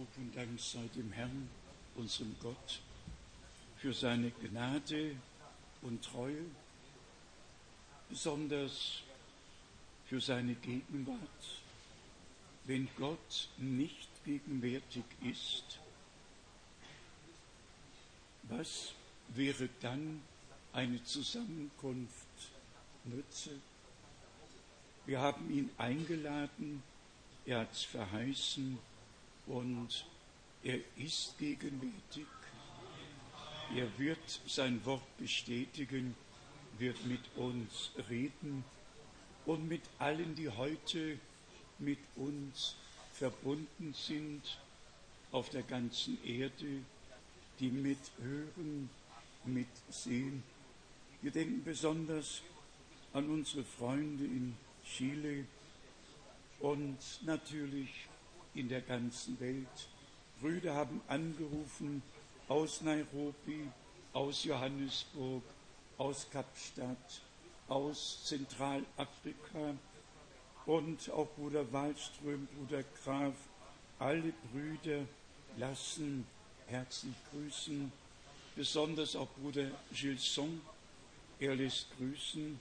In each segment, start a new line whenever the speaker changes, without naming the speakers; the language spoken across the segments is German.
Lob und Dank sei dem Herrn, unserem Gott, für seine Gnade und Treue, besonders für seine Gegenwart. Wenn Gott nicht gegenwärtig ist, was wäre dann eine Zusammenkunft nütze? Wir haben ihn eingeladen, er hat es verheißen und er ist gegenwärtig. Er wird sein Wort bestätigen, wird mit uns reden und mit allen, die heute mit uns verbunden sind auf der ganzen Erde, die mithören, mitsehen. Wir denken besonders an unsere Freunde in Chile und natürlich in der ganzen Welt. Brüder haben angerufen aus Nairobi, aus Johannesburg, aus Kapstadt, aus Zentralafrika und auch Bruder Wallström, Bruder Graf, alle Brüder lassen herzlich grüßen, besonders auch Bruder Gilson, er lässt grüßen.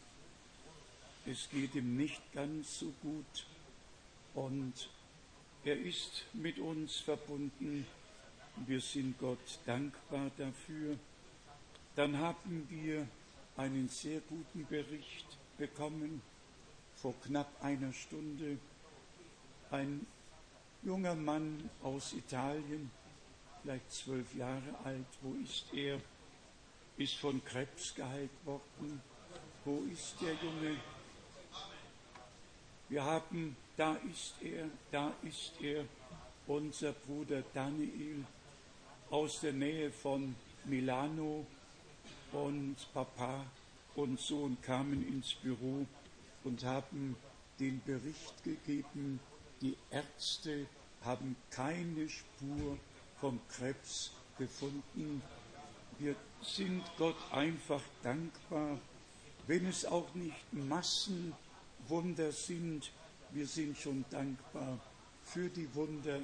Es geht ihm nicht ganz so gut und er ist mit uns verbunden. Wir sind Gott dankbar dafür. Dann haben wir einen sehr guten Bericht bekommen vor knapp einer Stunde. Ein junger Mann aus Italien, vielleicht zwölf Jahre alt, wo ist er? Ist von Krebs geheilt worden. Wo ist der Junge? Wir haben da ist er, da ist er, unser Bruder Daniel aus der Nähe von Milano und Papa und Sohn kamen ins Büro und haben den Bericht gegeben, die Ärzte haben keine Spur vom Krebs gefunden. Wir sind Gott einfach dankbar, wenn es auch nicht Massenwunder sind, wir sind schon dankbar für die Wunder,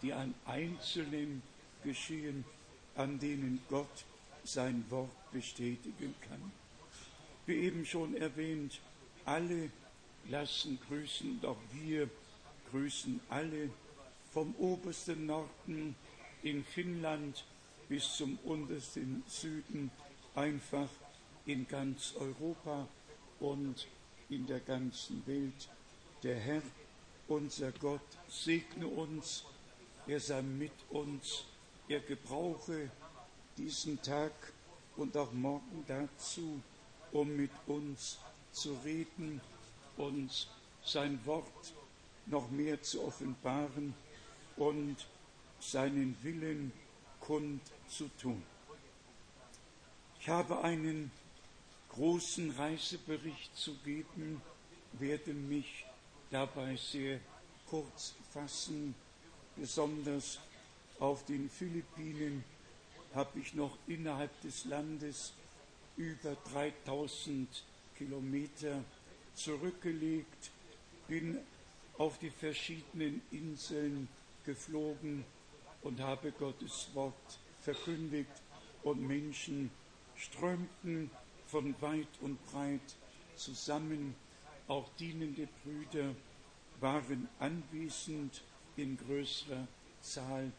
die an Einzelnen geschehen, an denen Gott sein Wort bestätigen kann. Wie eben schon erwähnt, alle lassen grüßen, doch wir grüßen alle vom obersten Norden in Finnland bis zum untersten Süden, einfach in ganz Europa und in der ganzen Welt. Der Herr, unser Gott, segne uns, er sei mit uns, er gebrauche diesen Tag und auch morgen dazu, um mit uns zu reden, uns sein Wort noch mehr zu offenbaren und seinen Willen kund zu tun. Ich habe einen großen Reisebericht zu geben, werde mich dabei sehr kurz fassen. Besonders auf den Philippinen habe ich noch innerhalb des Landes über 3000 Kilometer zurückgelegt, bin auf die verschiedenen Inseln geflogen und habe Gottes Wort verkündigt und Menschen strömten von weit und breit zusammen auch dienende Brüder waren anwesend in größerer Zahl.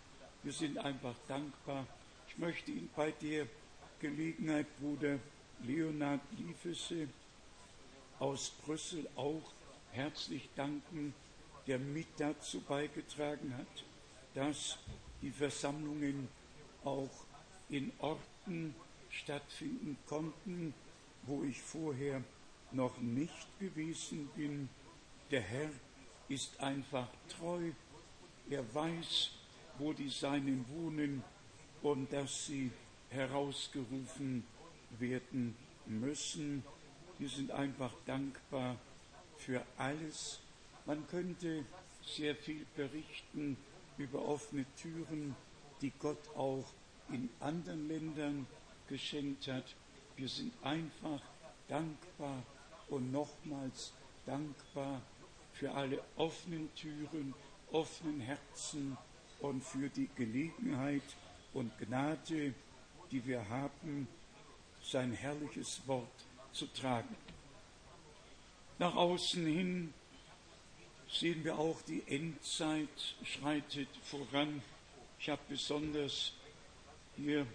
Wir sind einfach dankbar. Ich möchte Ihnen bei der Gelegenheit Bruder Leonard Liefese aus Brüssel auch herzlich danken, der mit dazu beigetragen hat, dass die Versammlungen auch in Orten stattfinden konnten, wo ich vorher noch nicht gewesen bin. Der Herr ist einfach treu. Er weiß, wo die Seinen wohnen und dass sie herausgerufen werden müssen. Wir sind einfach dankbar für alles. Man könnte sehr viel berichten über offene Türen, die Gott auch in anderen Ländern geschenkt hat. Wir sind einfach dankbar und nochmals dankbar für alle offenen Türen, offenen Herzen und für die Gelegenheit und Gnade, die wir haben, sein herrliches Wort zu tragen. Nach außen hin sehen wir auch, die Endzeit schreitet voran. Ich habe besonders hier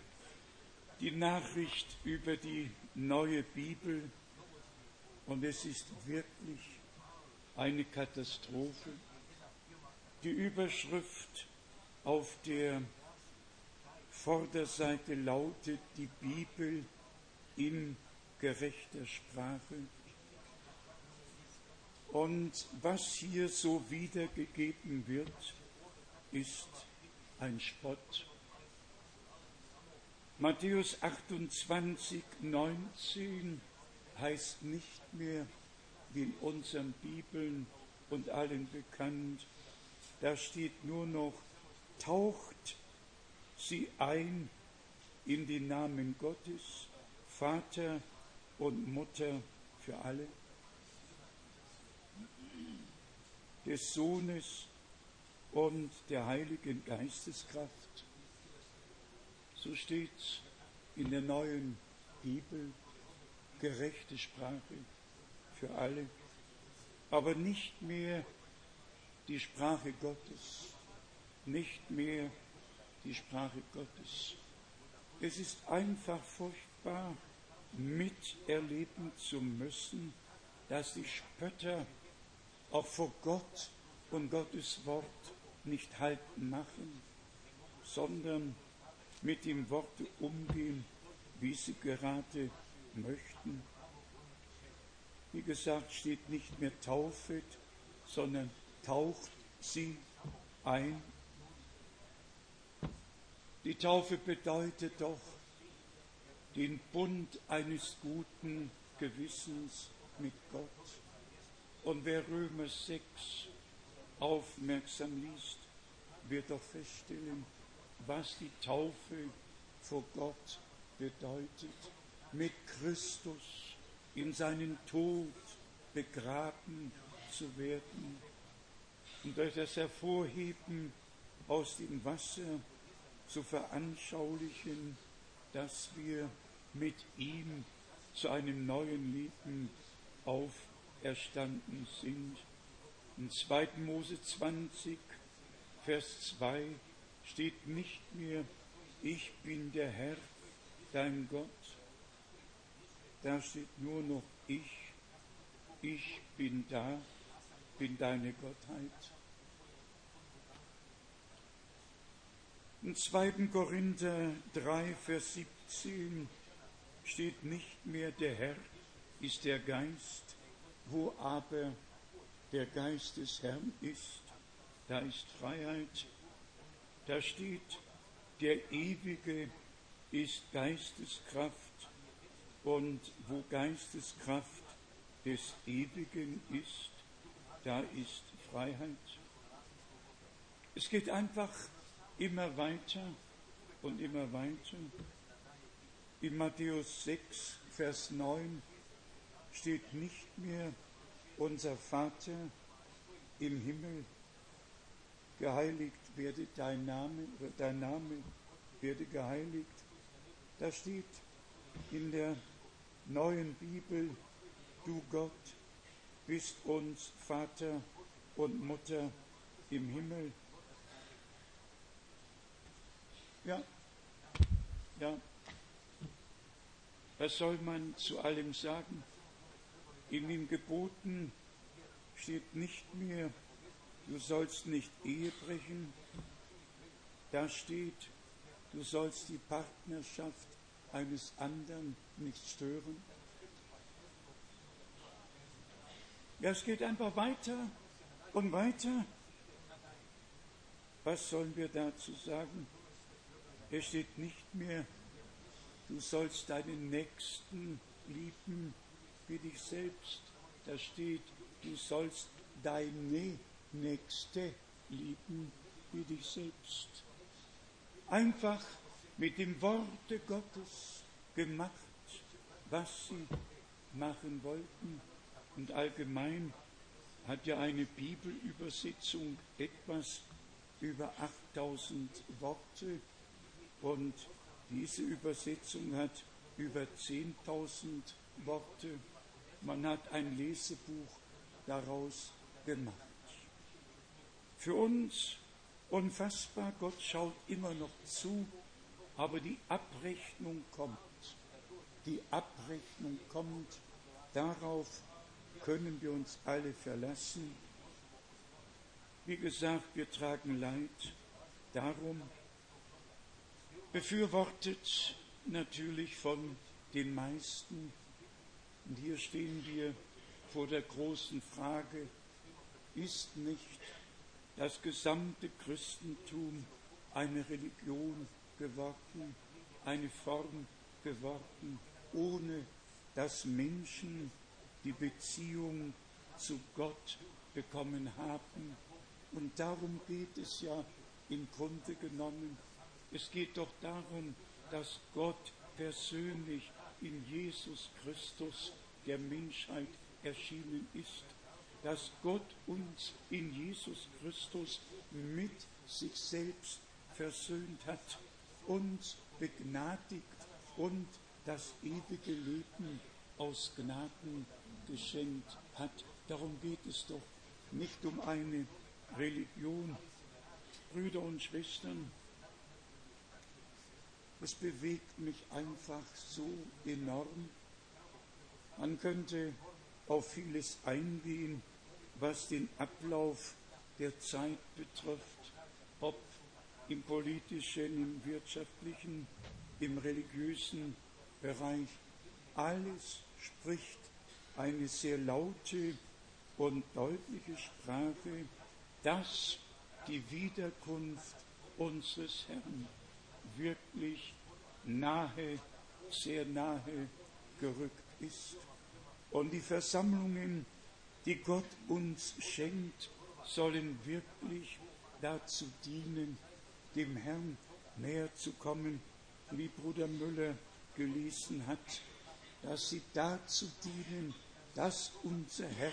die Nachricht über die neue Bibel und es ist wirklich eine Katastrophe. Die Überschrift auf der Vorderseite lautet die Bibel in gerechter Sprache. Und was hier so wiedergegeben wird, ist ein Spott. Matthäus 28, 19 heißt nicht mehr, wie in unseren Bibeln und allen bekannt, da steht nur noch, taucht sie ein in den Namen Gottes, Vater und Mutter für alle, des Sohnes und der Heiligen Geisteskraft. So steht in der neuen Bibel gerechte Sprache für alle, aber nicht mehr die Sprache Gottes, nicht mehr die Sprache Gottes. Es ist einfach furchtbar, miterleben zu müssen, dass die Spötter auch vor Gott und Gottes Wort nicht halten machen, sondern mit dem Worte umgehen, wie sie gerade möchten. Wie gesagt, steht nicht mehr taufet, sondern taucht sie ein. Die Taufe bedeutet doch den Bund eines guten Gewissens mit Gott. Und wer Römer 6 aufmerksam liest, wird doch feststellen, was die Taufe vor Gott bedeutet. Mit Christus in seinen Tod begraben zu werden und durch das Hervorheben aus dem Wasser zu veranschaulichen, dass wir mit ihm zu einem neuen Leben auferstanden sind. In 2. Mose 20, Vers 2 steht nicht mehr, ich bin der Herr, dein Gott. Da steht nur noch ich, ich bin da, bin deine Gottheit. In 2. Korinther 3, Vers 17 steht nicht mehr der Herr ist der Geist, wo aber der Geist des Herrn ist, da ist Freiheit. Da steht, der Ewige ist Geisteskraft und wo Geisteskraft des Ewigen ist, da ist Freiheit. Es geht einfach immer weiter und immer weiter. In Matthäus 6, Vers 9 steht nicht mehr unser Vater im Himmel, geheiligt werde dein Name, dein Name werde geheiligt. Da steht in der neuen Bibel, du Gott bist uns Vater und Mutter im Himmel. Ja, ja. Was soll man zu allem sagen? In den Geboten steht nicht mehr, du sollst nicht Ehe brechen. Da steht, du sollst die Partnerschaft eines anderen nicht stören. Ja, es geht einfach weiter und weiter. Was sollen wir dazu sagen? Es steht nicht mehr, du sollst deinen Nächsten lieben wie dich selbst. Da steht, du sollst deine Nächste lieben wie dich selbst. Einfach mit dem Worte Gottes gemacht, was sie machen wollten. Und allgemein hat ja eine Bibelübersetzung etwas über 8000 Worte und diese Übersetzung hat über 10.000 Worte. Man hat ein Lesebuch daraus gemacht. Für uns unfassbar, Gott schaut immer noch zu, aber die Abrechnung kommt. Die Abrechnung kommt. Darauf können wir uns alle verlassen. Wie gesagt, wir tragen Leid. Darum befürwortet natürlich von den meisten. Und hier stehen wir vor der großen Frage, ist nicht das gesamte Christentum eine Religion geworden, eine Form geworden, ohne dass Menschen die Beziehung zu Gott bekommen haben. Und darum geht es ja im Grunde genommen. Es geht doch darum, dass Gott persönlich in Jesus Christus der Menschheit erschienen ist, dass Gott uns in Jesus Christus mit sich selbst versöhnt hat, uns begnadigt und das ewige Leben aus Gnaden geschenkt hat. Darum geht es doch nicht um eine Religion. Brüder und Schwestern, es bewegt mich einfach so enorm. Man könnte auf vieles eingehen, was den Ablauf der Zeit betrifft, ob im politischen, im wirtschaftlichen, im religiösen Bereich. Alles spricht eine sehr laute und deutliche Sprache, dass die Wiederkunft unseres Herrn wirklich nahe, sehr nahe gerückt ist. Und die Versammlungen, die Gott uns schenkt, sollen wirklich dazu dienen, dem Herrn näher zu kommen, wie Bruder Müller gelesen hat, dass sie dazu dienen, dass unser Herr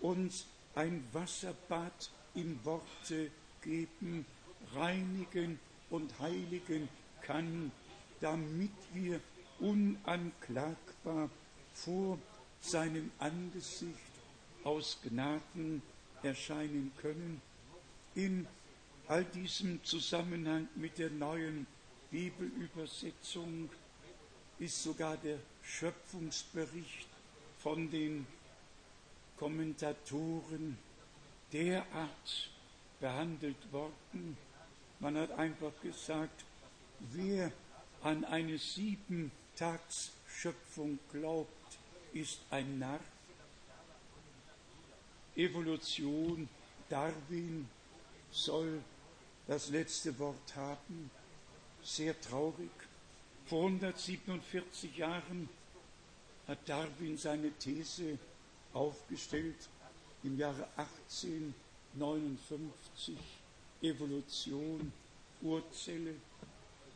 uns ein Wasserbad im Worte geben, reinigen und heiligen kann, damit wir unanklagbar vor seinem Angesicht aus Gnaden erscheinen können. In all diesem Zusammenhang mit der neuen Bibelübersetzung ist sogar der Schöpfungsbericht von den Kommentatoren derart behandelt worden. Man hat einfach gesagt, wer an eine Siebentagsschöpfung glaubt, ist ein Narr. Evolution, Darwin soll das letzte Wort haben. Sehr traurig. Vor 147 Jahren hat Darwin seine These aufgestellt. Im Jahre 1859 Evolution, Urzelle.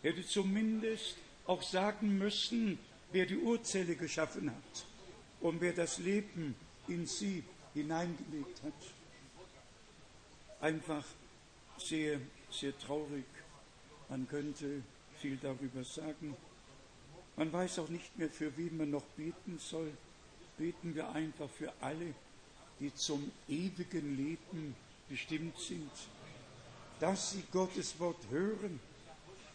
Hätte zumindest auch sagen müssen, wer die Urzelle geschaffen hat und wer das Leben in sie hineingelegt hat. Einfach sehr, sehr traurig. Man könnte viel darüber sagen. Man weiß auch nicht mehr, für wen man noch beten soll. Beten wir einfach für alle, die zum ewigen Leben bestimmt sind, dass sie Gottes Wort hören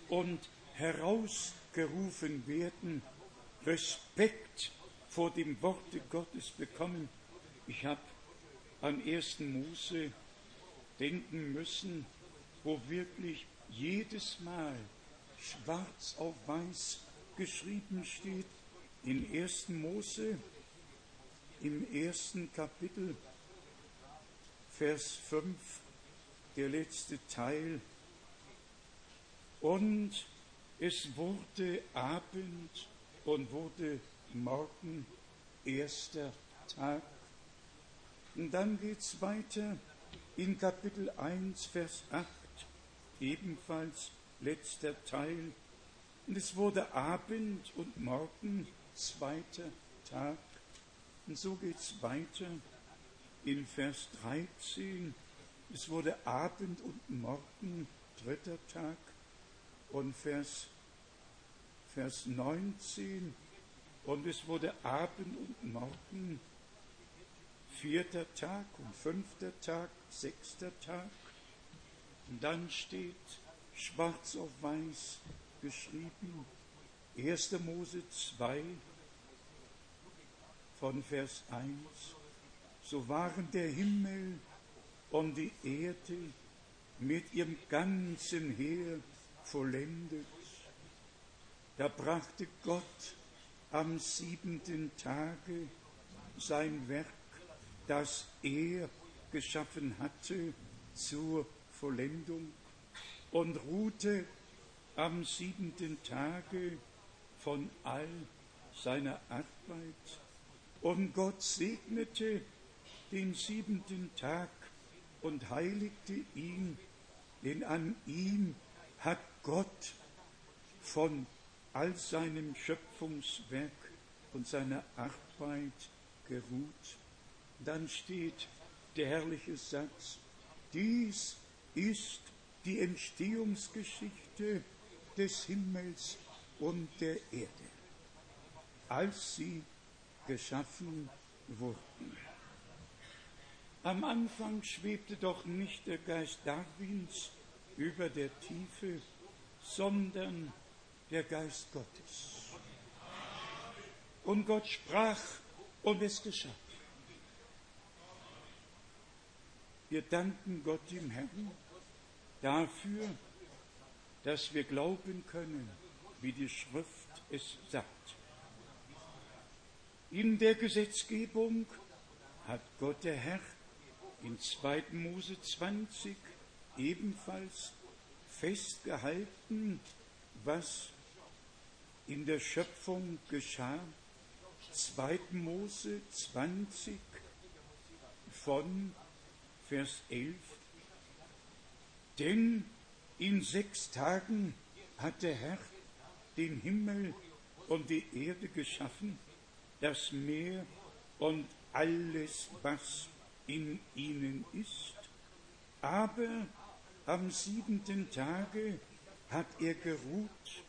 und herausgerufen werden, Respekt vor dem Worte Gottes bekommen. Ich habe an 1. Mose denken müssen, wo wirklich jedes Mal schwarz auf weiß geschrieben steht, in 1. Mose, im ersten Kapitel, Vers 5, der letzte Teil. Und es wurde Abend und wurde Morgen, erster Tag. Und dann geht es weiter in Kapitel 1, Vers 8, ebenfalls letzter Teil. Und es wurde Abend und Morgen, zweiter Tag. Und so geht es weiter in Vers 13. Es wurde Abend und Morgen, dritter Tag. Und Vers, Vers 19. Und es wurde Abend und Morgen, vierter Tag und fünfter Tag, sechster Tag. Und dann steht schwarz auf weiß geschrieben, 1. Mose 2 von Vers 1. So waren der Himmel und die Erde mit ihrem ganzen Heer vollendet. Da brachte Gott am siebenten Tage sein Werk, das er geschaffen hatte, zur Vollendung und ruhte am siebenten Tage von all seiner Arbeit. Und Gott segnete den siebenten Tag und heiligte ihn, denn an ihm hat Gott von all seinem Schöpfungswerk und seiner Arbeit geruht. Dann steht der herrliche Satz, dies ist die Entstehungsgeschichte des Himmels und der Erde, als sie geschaffen wurden. Am Anfang schwebte doch nicht der Geist Darwins über der Tiefe, sondern der Geist Gottes. Und Gott sprach und es geschah. Wir danken Gott im Herrn dafür, dass wir glauben können, wie die Schrift es sagt. In der Gesetzgebung hat Gott der Herr in 2. Mose 20 ebenfalls festgehalten, was in der Schöpfung geschah. 2. Mose 20 von Vers 11. Denn in sechs Tagen hat der Herr den Himmel und die Erde geschaffen, das Meer und alles, was in ihnen ist. Aber am siebenten Tage hat er geruht.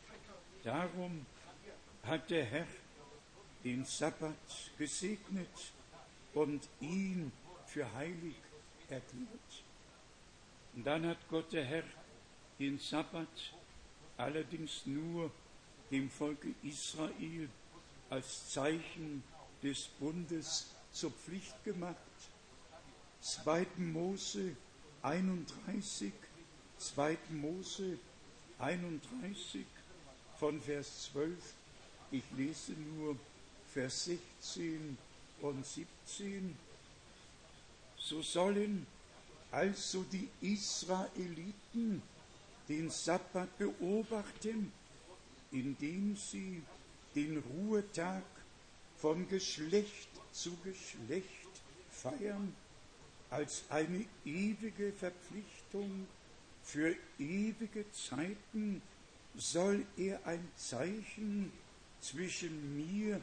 Darum hat der Herr den Sabbat gesegnet und ihn für heilig erklärt. Und dann hat Gott der Herr den Sabbat allerdings nur dem Volke Israel als Zeichen des Bundes zur Pflicht gemacht 2. Mose 31, 2. Mose 31 von Vers 12. Ich lese nur Vers 16 und 17. So sollen also die Israeliten den Sabbat beobachten, indem sie den Ruhetag von Geschlecht zu Geschlecht feiern als eine ewige Verpflichtung für ewige Zeiten soll er ein Zeichen zwischen mir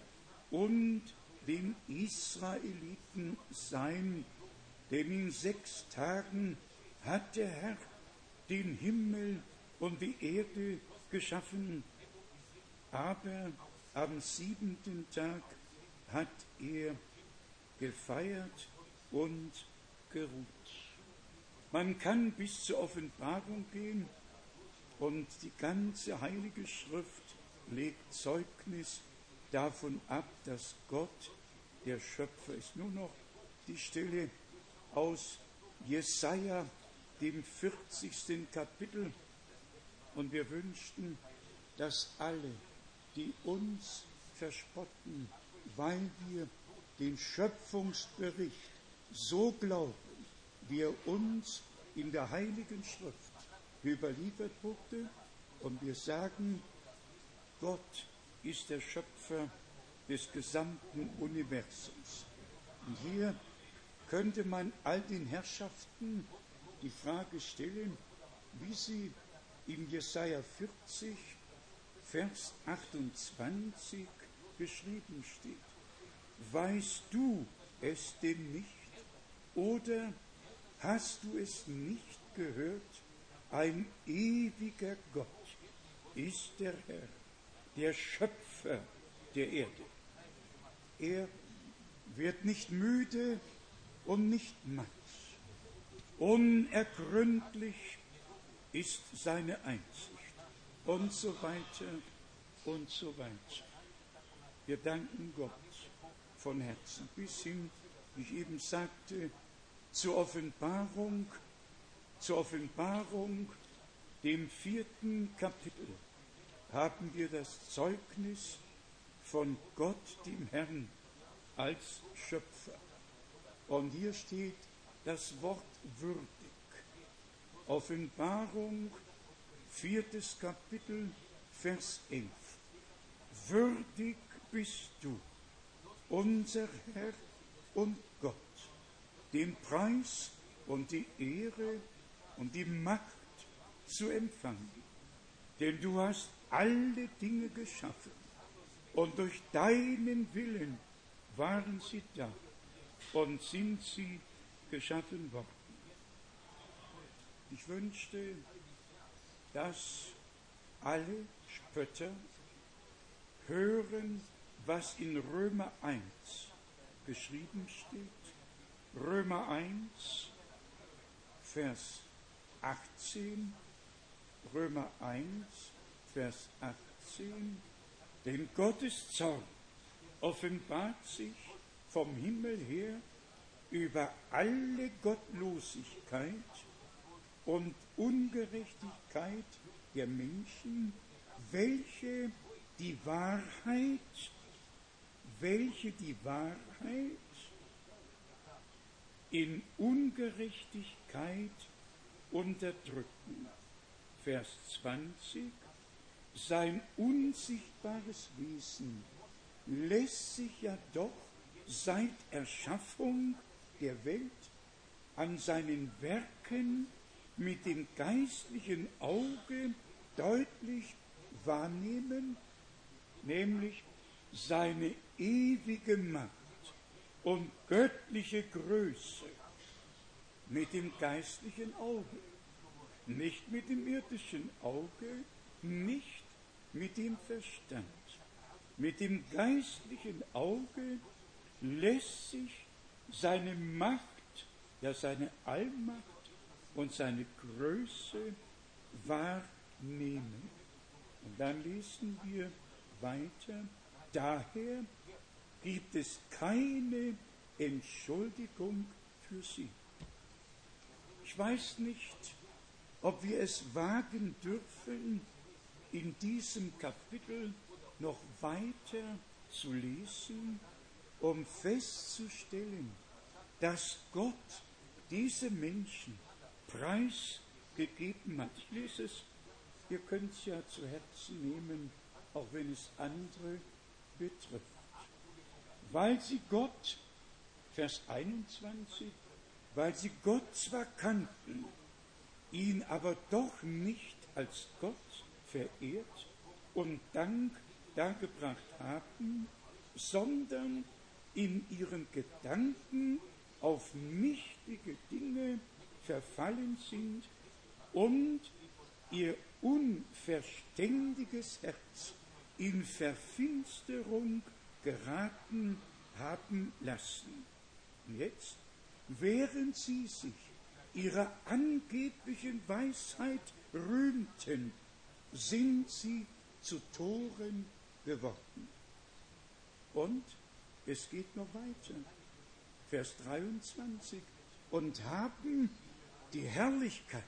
und den Israeliten sein, denn in sechs Tagen hat der Herr den Himmel und die Erde geschaffen, aber am siebenten Tag hat er gefeiert und geruht. Man kann bis zur Offenbarung gehen und die ganze Heilige Schrift legt Zeugnis davon ab, dass Gott der Schöpfer ist. Nur noch die Stelle aus Jesaja, dem 40. Kapitel. Und wir wünschten, dass alle, die uns verspotten, weil wir den Schöpfungsbericht so glauben, wie er uns in der Heiligen Schrift überliefert wurde. Und wir sagen, Gott ist der Schöpfer des gesamten Universums. Und hier könnte man all den Herrschaften die Frage stellen, wie sie in Jesaja 40, Vers 28 geschrieben steht. Weißt du es denn nicht? Oder Hast du es nicht gehört? Ein ewiger Gott ist der Herr, der Schöpfer der Erde. Er wird nicht müde und nicht matt. Unergründlich ist seine Einsicht und so weiter und so weiter. Wir danken Gott von Herzen bis hin, wie ich eben sagte, zur Offenbarung, zur Offenbarung, dem vierten Kapitel, haben wir das Zeugnis von Gott, dem Herrn, als Schöpfer. Und hier steht das Wort würdig. Offenbarung, viertes Kapitel, Vers 11. Würdig bist du, unser Herr und Gott, den Preis und die Ehre und die Macht zu empfangen. Denn du hast alle Dinge geschaffen und durch deinen Willen waren sie da und sind sie geschaffen worden. Ich wünschte, dass alle Spötter hören, was in Römer 1 geschrieben steht. Römer 1, Vers 18. Römer 1, Vers 18. Denn Gottes Zorn offenbart sich vom Himmel her über alle Gottlosigkeit und Ungerechtigkeit der Menschen, welche die Wahrheit, welche die Wahrheit in Ungerechtigkeit unterdrücken. Vers 20. Sein unsichtbares Wesen lässt sich ja doch seit Erschaffung der Welt an seinen Werken mit dem geistlichen Auge deutlich wahrnehmen, nämlich seine ewige Macht und göttliche Größe mit dem geistlichen Auge, nicht mit dem irdischen Auge, nicht mit dem Verstand. Mit dem geistlichen Auge lässt sich seine Macht, ja seine Allmacht und seine Größe wahrnehmen. Und dann lesen wir weiter, daher gibt es keine Entschuldigung für sie. Ich weiß nicht, ob wir es wagen dürfen, in diesem Kapitel noch weiter zu lesen, um festzustellen, dass Gott diese Menschen preisgegeben hat. Ich lese es, ihr könnt es ja zu Herzen nehmen, auch wenn es andere betrifft. Weil sie Gott, Vers 21, weil sie Gott zwar kannten, ihn aber doch nicht als Gott verehrt und Dank dargebracht haben, sondern in ihren Gedanken auf nichtige Dinge verfallen sind und ihr unverständiges Herz in Verfinsterung geraten haben lassen. Und jetzt, während sie sich ihrer angeblichen Weisheit rühmten, sind sie zu Toren geworden. Und es geht noch weiter. Vers 23. Und haben die Herrlichkeit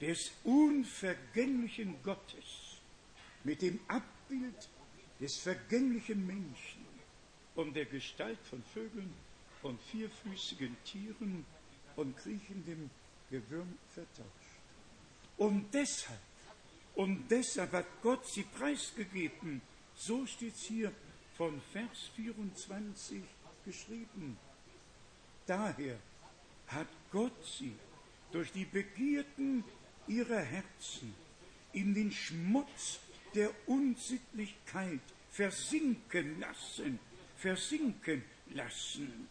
des unvergänglichen Gottes mit dem Abbild des vergänglichen Menschen und der Gestalt von Vögeln und vierfüßigen Tieren und kriechendem Gewürm vertauscht. Und deshalb, und deshalb hat Gott sie preisgegeben. So steht es hier von Vers 24 geschrieben. Daher hat Gott sie durch die Begierden ihrer Herzen in den Schmutz der Unsittlichkeit versinken lassen, versinken lassen,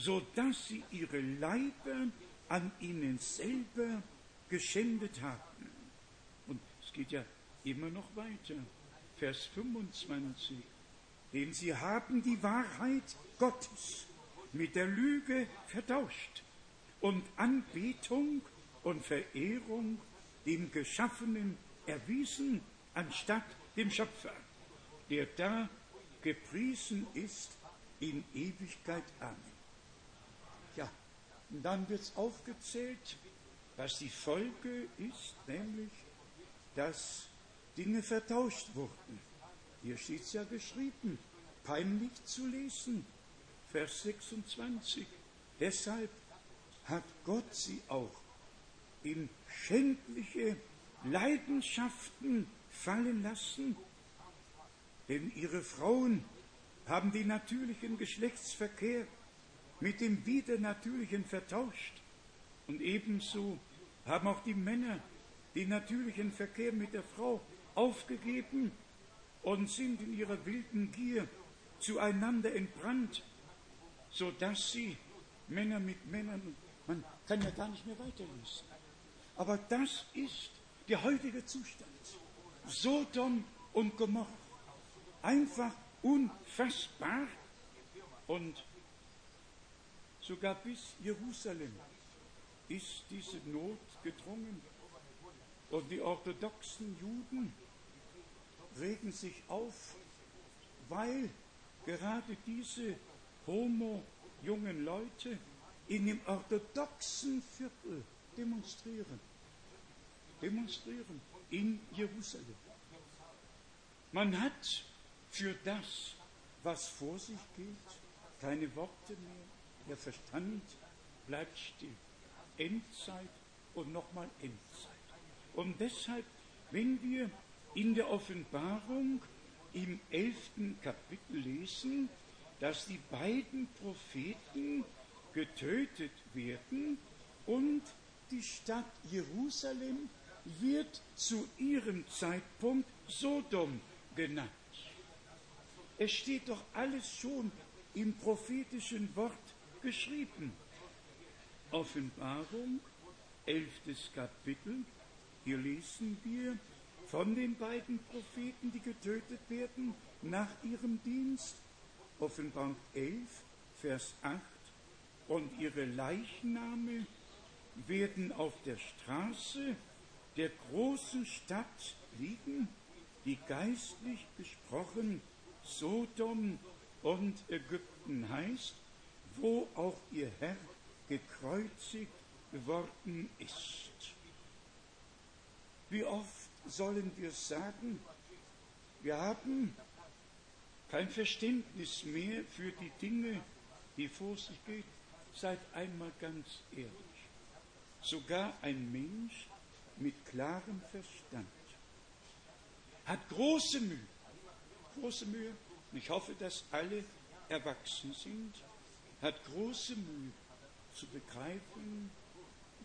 so dass sie ihre Leiber an ihnen selber geschändet haben. Und es geht ja immer noch weiter. Vers 25. Denn sie haben die Wahrheit Gottes mit der Lüge vertauscht und Anbetung und Verehrung dem Geschaffenen erwiesen, anstatt dem Schöpfer, der da gepriesen ist in Ewigkeit. Amen. Dann wird aufgezählt, was die Folge ist, nämlich, dass Dinge vertauscht wurden. Hier steht es ja geschrieben, peinlich zu lesen. Vers 26. Deshalb hat Gott sie auch in schändliche Leidenschaften fallen lassen, denn ihre Frauen haben den natürlichen Geschlechtsverkehr mit dem Widernatürlichen vertauscht und ebenso haben auch die Männer den natürlichen Verkehr mit der Frau aufgegeben und sind in ihrer wilden Gier zueinander entbrannt, so dass sie Männer mit Männern, man kann ja gar nicht mehr weiterlesen. Aber das ist der heutige Zustand. Sodom und Gomorra. Einfach unfassbar und sogar bis Jerusalem ist diese Not gedrungen. Und die orthodoxen Juden regen sich auf, weil gerade diese homo-jungen Leute in dem orthodoxen Viertel demonstrieren. Demonstrieren in Jerusalem. Man hat für das, was vor sich geht, keine Worte mehr. Der Verstand bleibt still. Endzeit und nochmal Endzeit. Und deshalb, wenn wir in der Offenbarung im elften Kapitel lesen, dass die beiden Propheten getötet werden und die Stadt Jerusalem wird zu ihrem Zeitpunkt Sodom genannt. Es steht doch alles schon im prophetischen Wort geschrieben. Offenbarung, elftes Kapitel, hier lesen wir von den beiden Propheten, die getötet werden nach ihrem Dienst. Offenbarung 11, Vers 8. Und ihre Leichname werden auf der Straße der großen Stadt liegen, die geistlich gesprochen Sodom und Ägypten heißt, wo auch ihr Herr gekreuzigt worden ist. Wie oft sollen wir sagen, wir haben kein Verständnis mehr für die Dinge, die vor sich gehen. Seid einmal ganz ehrlich. Sogar ein Mensch mit klarem Verstand hat große Mühe, große Mühe, und ich hoffe, dass alle erwachsen sind, große Mühe zu begreifen,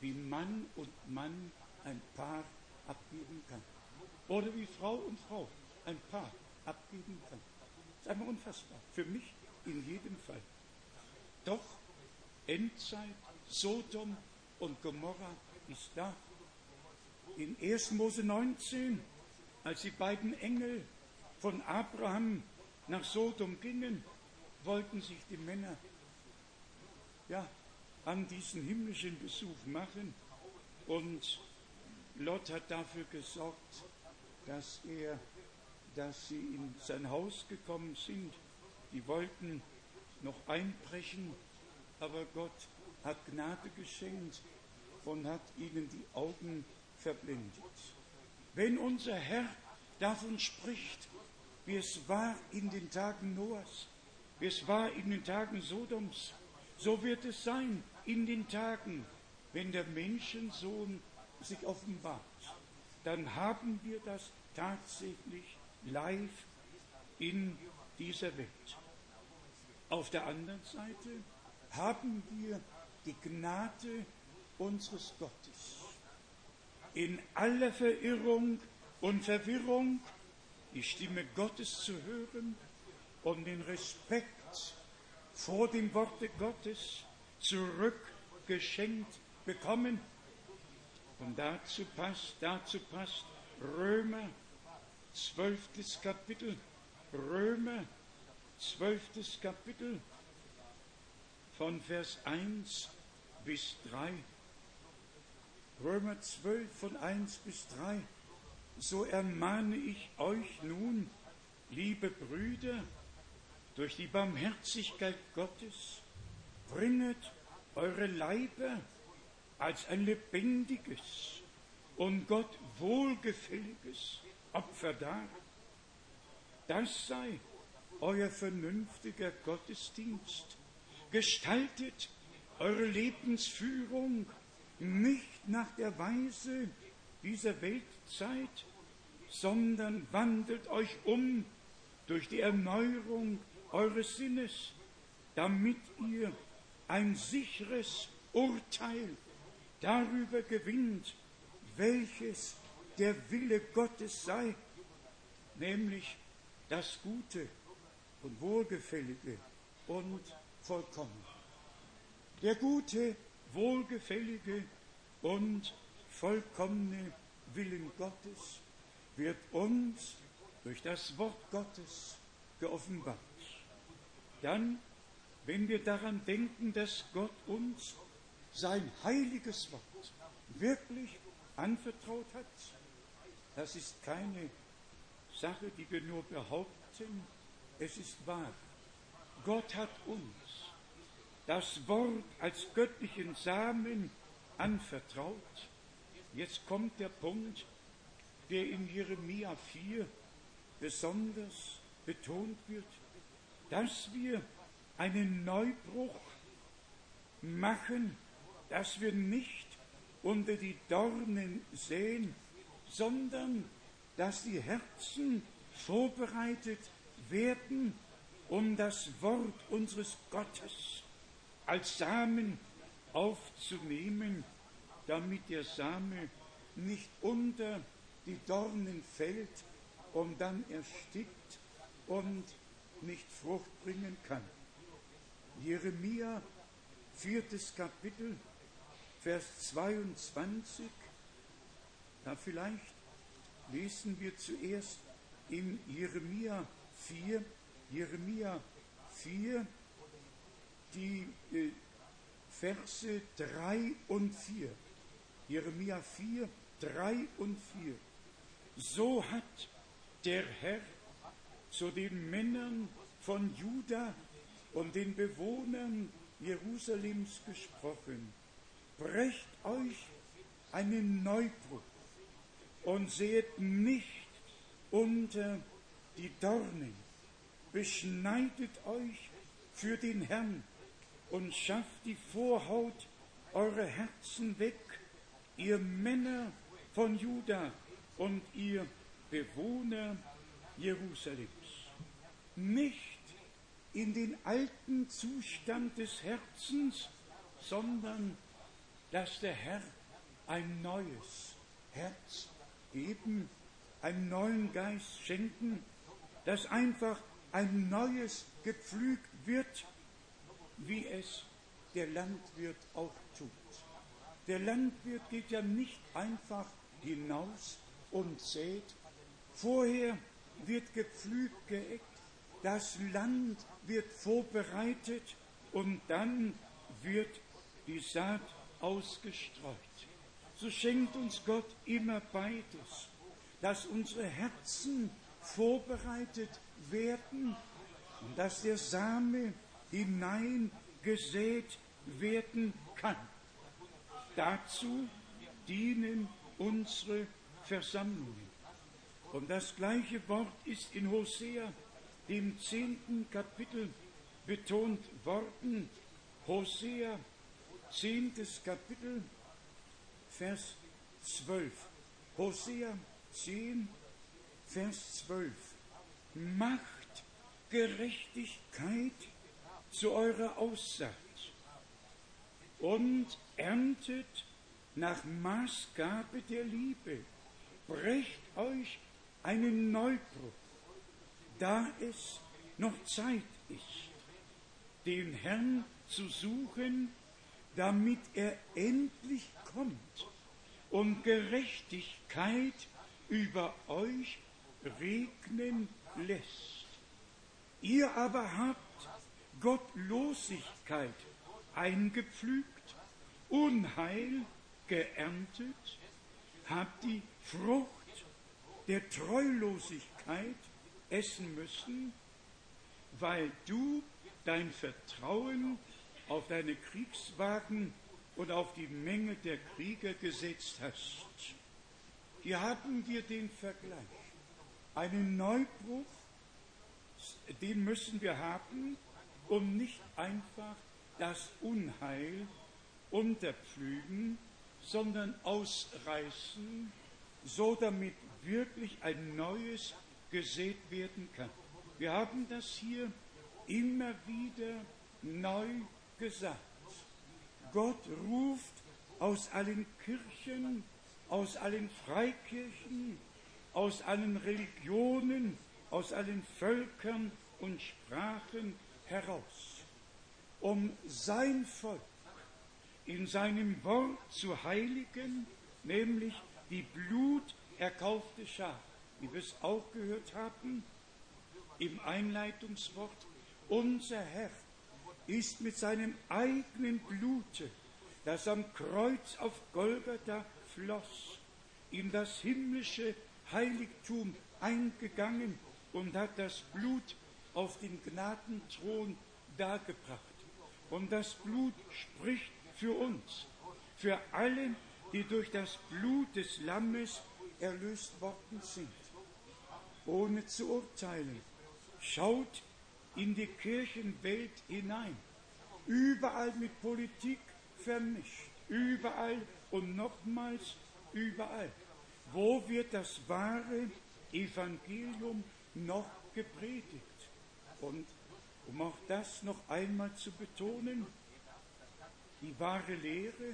wie Mann und Mann ein Paar abgeben kann. Oder wie Frau und Frau ein Paar abgeben kann. Das ist einmal unfassbar. Für mich in jedem Fall. Doch Endzeit, Sodom und Gomorra ist da. In 1. Mose 19, als die beiden Engel von Abraham nach Sodom gingen, wollten sich die Männer an diesen himmlischen Besuch machen und Lot hat dafür gesorgt, dass er, dass sie in sein Haus gekommen sind. Die wollten noch einbrechen, aber Gott hat Gnade geschenkt und hat ihnen die Augen verblendet. Wenn unser Herr davon spricht, wie es war in den Tagen Noahs, wie es war in den Tagen Sodoms, so wird es sein in den Tagen, wenn der Menschensohn sich offenbart, dann haben wir das tatsächlich live in dieser Welt. Auf der anderen Seite haben wir die Gnade unseres Gottes. In aller Verirrung und Verwirrung die Stimme Gottes zu hören und den Respekt vor dem Worte Gottes zurückgeschenkt bekommen. Und dazu passt, dazu passt Römer, zwölftes Kapitel, Römer, zwölftes Kapitel, von Vers 1 bis 3. Römer 12 von 1 bis 3. So ermahne ich euch nun, liebe Brüder, durch die Barmherzigkeit Gottes, bringet eure Leiber als ein lebendiges und Gott wohlgefälliges Opfer dar. Das sei euer vernünftiger Gottesdienst. Gestaltet eure Lebensführung nicht nach der Weise dieser Weltzeit, sondern wandelt euch um durch die Erneuerung eures Sinnes, damit ihr ein sicheres Urteil darüber gewinnt, welches der Wille Gottes sei, nämlich das Gute und Wohlgefällige und vollkommen. Der gute, wohlgefällige und vollkommene Willen Gottes wird uns durch das Wort Gottes geoffenbart. Dann, wenn wir daran denken, dass Gott uns sein heiliges Wort wirklich anvertraut hat, das ist keine Sache, die wir nur behaupten, es ist wahr. Gott hat uns das Wort als göttlichen Samen anvertraut. Jetzt kommt der Punkt, der in Jeremia 4 besonders betont wird, dass wir einen Neubruch machen, dass wir nicht unter die Dornen sehen, sondern dass die Herzen vorbereitet werden, um das Wort unseres Gottes als Samen aufzunehmen, damit der Same nicht unter die Dornen fällt und dann erstickt und nicht Frucht bringen kann. Jeremia, viertes Kapitel, Vers 22, da vielleicht lesen wir zuerst in Jeremia 4, Jeremia 4, die äh, Verse 3 und 4. Jeremia 4, 3 und 4. So hat der Herr zu den Männern von Juda und den Bewohnern Jerusalems gesprochen. Brecht euch einen Neubruch und seht nicht unter die Dornen. Beschneidet euch für den Herrn und schafft die Vorhaut eurer Herzen weg, ihr Männer von Juda und ihr Bewohner Jerusalems. Nicht in den alten Zustand des Herzens, sondern dass der Herr ein neues Herz geben, einen neuen Geist schenken, dass einfach ein neues gepflügt wird wie es der Landwirt auch tut. Der Landwirt geht ja nicht einfach hinaus und sät. Vorher wird gepflügt, geeckt, das Land wird vorbereitet und dann wird die Saat ausgestreut. So schenkt uns Gott immer beides, dass unsere Herzen vorbereitet werden und dass der Same hineingesät werden kann. Dazu dienen unsere Versammlungen. Und das gleiche Wort ist in Hosea, dem zehnten Kapitel, betont worden. Hosea, zehntes Kapitel, Vers 12. Hosea 10, Vers 12. Macht Gerechtigkeit zu eurer Aussaat und erntet nach Maßgabe der Liebe. Brecht euch einen Neubruch, da es noch Zeit ist, den Herrn zu suchen, damit er endlich kommt und Gerechtigkeit über euch regnen lässt. Ihr aber habt Gottlosigkeit eingepflügt, Unheil geerntet, habt die Frucht der Treulosigkeit essen müssen, weil du dein Vertrauen auf deine Kriegswagen und auf die Menge der Krieger gesetzt hast. Hier haben wir den Vergleich. Einen Neubruch, den müssen wir haben, um nicht einfach das Unheil unterpflügen, sondern ausreißen, so damit wirklich ein neues gesät werden kann. Wir haben das hier immer wieder neu gesagt. Gott ruft aus allen Kirchen, aus allen Freikirchen, aus allen Religionen, aus allen Völkern und Sprachen heraus, um sein Volk in seinem Wort zu heiligen, nämlich die bluterkaufte Schar, wie wir es auch gehört haben im Einleitungswort. Unser Herr ist mit seinem eigenen Blute, das am Kreuz auf Golgatha floss, in das himmlische Heiligtum eingegangen und hat das Blut auf den Gnadenthron dargebracht. Und das Blut spricht für uns, für alle, die durch das Blut des Lammes erlöst worden sind. Ohne zu urteilen, schaut in die Kirchenwelt hinein, überall mit Politik vermischt, überall und nochmals überall. Wo wird das wahre Evangelium noch gepredigt? Und um auch das noch einmal zu betonen, die wahre Lehre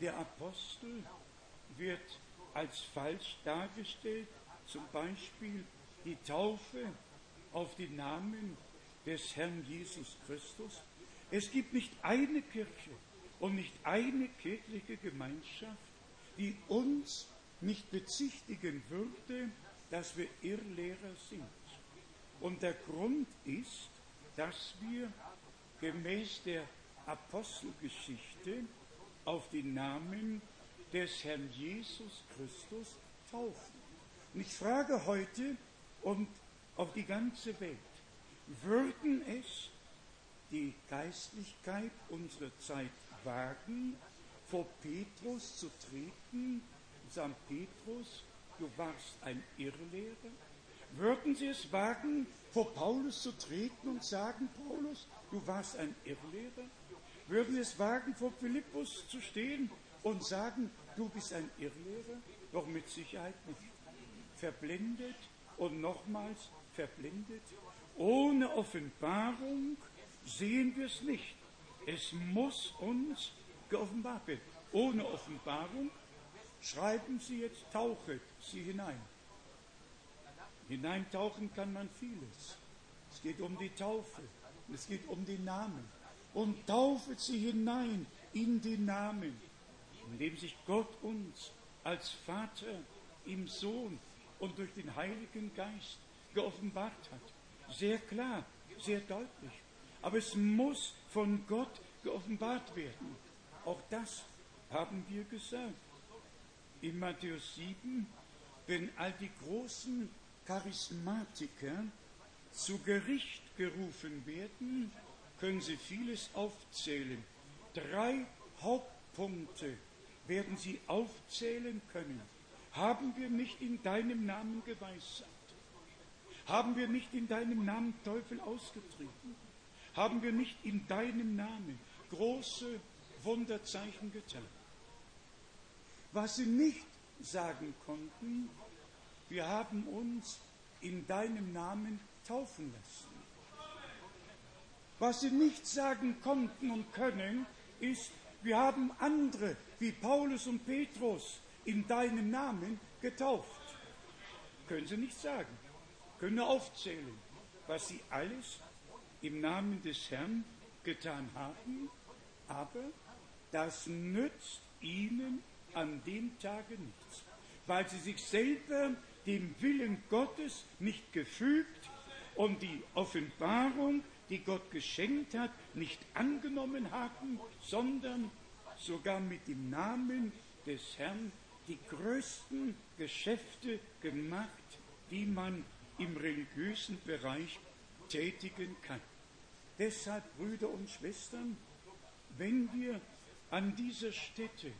der Apostel wird als falsch dargestellt, zum Beispiel die Taufe auf den Namen des Herrn Jesus Christus. Es gibt nicht eine Kirche und nicht eine kirchliche Gemeinschaft, die uns nicht bezichtigen würde, dass wir Irrlehrer sind. Und der Grund ist, dass wir gemäß der Apostelgeschichte auf den Namen des Herrn Jesus Christus taufen. Und ich frage heute und auf die ganze Welt, würden es die Geistlichkeit unserer Zeit wagen, vor Petrus zu treten sagen, Petrus, du warst ein Irrlehrer? Würden sie es wagen, vor Paulus zu treten und sagen, Paulus, du warst ein Irrlehrer? Würden sie es wagen, vor Philippus zu stehen und sagen, du bist ein Irrlehrer? Doch mit Sicherheit nicht. Verblendet und nochmals verblendet. Ohne Offenbarung sehen wir es nicht. Es muss uns geoffenbart werden. Ohne Offenbarung schreiben Sie jetzt, tauchet Sie hinein. Hineintauchen kann man vieles. Es geht um die Taufe. Es geht um den Namen. Und taufet sie hinein in den Namen, in dem sich Gott uns als Vater im Sohn und durch den Heiligen Geist geoffenbart hat. Sehr klar, sehr deutlich. Aber es muss von Gott geoffenbart werden. Auch das haben wir gesagt. In Matthäus 7, wenn all die großen Charismatiker zu Gericht gerufen werden, können Sie vieles aufzählen. Drei Hauptpunkte werden Sie aufzählen können. Haben wir nicht in deinem Namen geweissagt? Haben wir nicht in deinem Namen Teufel ausgetrieben? Haben wir nicht in deinem Namen große Wunderzeichen getan? Was sie nicht sagen konnten, wir haben uns in deinem Namen taufen lassen. Was sie nicht sagen konnten und können, ist, wir haben andere wie Paulus und Petrus in deinem Namen getauft. Können sie nicht sagen, können nur aufzählen, was sie alles im Namen des Herrn getan haben, aber das nützt ihnen an dem Tage nichts, weil sie sich selber dem Willen Gottes nicht gefügt und die Offenbarung, die Gott geschenkt hat, nicht angenommen haben, sondern sogar mit dem Namen des Herrn größten Geschäfte gemacht, die man im religiösen Bereich tätigen kann. Deshalb, Brüder und Schwestern, wenn wir an dieser Stätte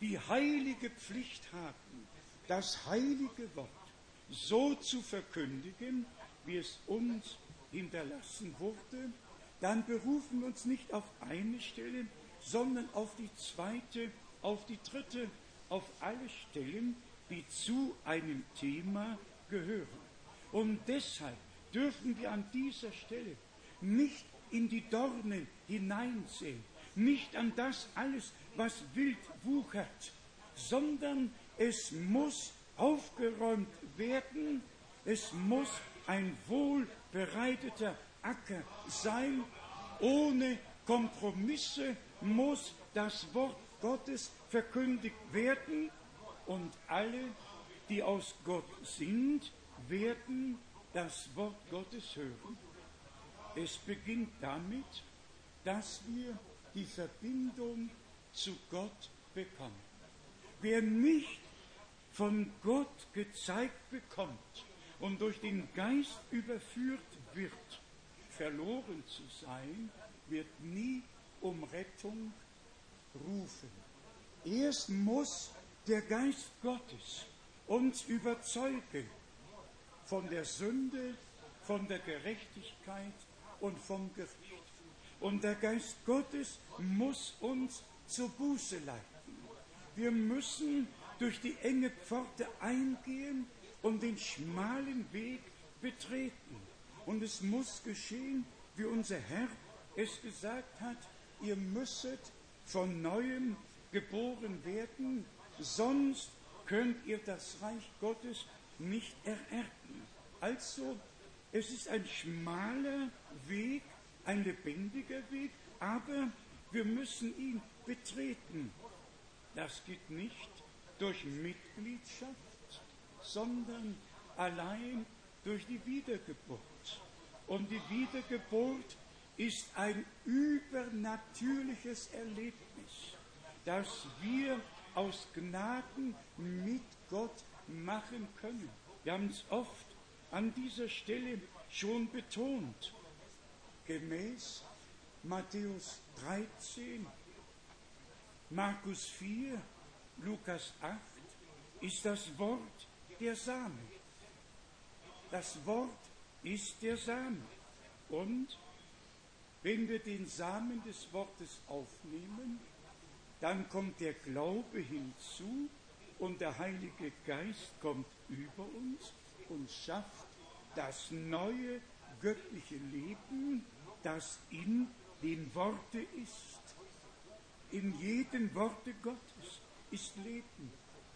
die heilige Pflicht haben, das heilige Wort so zu verkündigen, wie es uns hinterlassen wurde, dann berufen wir uns nicht auf eine Stelle, sondern auf die zweite, auf die dritte, auf alle Stellen, die zu einem Thema gehören. Und deshalb dürfen wir an dieser Stelle nicht in die Dornen hineinsehen, nicht an das alles, was wild wuchert, sondern es muss aufgeräumt werden, es muss ein wohlbereiteter Acker sein, ohne Kompromisse muss das Wort Gottes verkündigt werden und alle, die aus Gott sind, werden das Wort Gottes hören. Es beginnt damit, dass wir die Verbindung zu Gott bekommen. Wer nicht von Gott gezeigt bekommt und durch den Geist überführt wird, verloren zu sein, wird nie um Rettung. Erst muss der Geist Gottes uns überzeugen von der Sünde, von der Gerechtigkeit und vom Gericht. Und der Geist Gottes muss uns zur Buße leiten. Wir müssen durch die enge Pforte eingehen und den schmalen Weg betreten. Und es muss geschehen, wie unser Herr es gesagt hat, ihr müsstet von neuem geboren werden, sonst könnt ihr das Reich Gottes nicht ererben. Also, es ist ein schmaler Weg, ein lebendiger Weg, aber wir müssen ihn betreten. Das geht nicht durch Mitgliedschaft, sondern allein durch die Wiedergeburt. Und die Wiedergeburt ist ein übernatürliches Erlebnis, das wir aus Gnaden mit Gott machen können. Wir haben es oft an dieser Stelle schon betont. Gemäß Matthäus 13, Markus 4, Lukas 8 ist das Wort der Same. Das Wort ist der Same. Und wenn wir den Samen des Wortes aufnehmen, dann kommt der Glaube hinzu und der Heilige Geist kommt über uns und schafft das neue göttliche Leben, das in dem Worte ist. In jedem Worte Gottes ist Leben.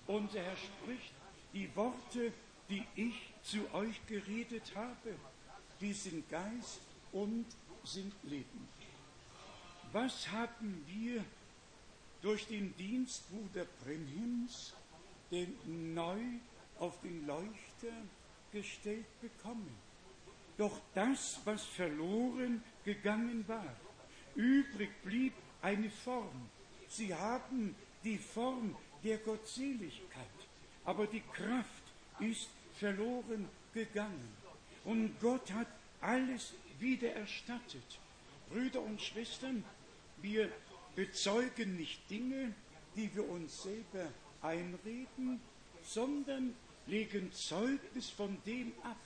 Unser Herr spricht, die Worte, die ich zu euch geredet habe, die sind Geist und sind Leben. Was haben wir durch den Dienst Bruder Brenhims denn neu auf den Leuchter gestellt bekommen? Doch das, was verloren gegangen war, übrig blieb eine Form. Sie haben die Form der Gottseligkeit, aber die Kraft ist verloren gegangen. Und Gott hat alles wieder erstattet. Brüder und Schwestern, wir bezeugen nicht Dinge, die wir uns selber einreden, sondern legen Zeugnis von dem ab,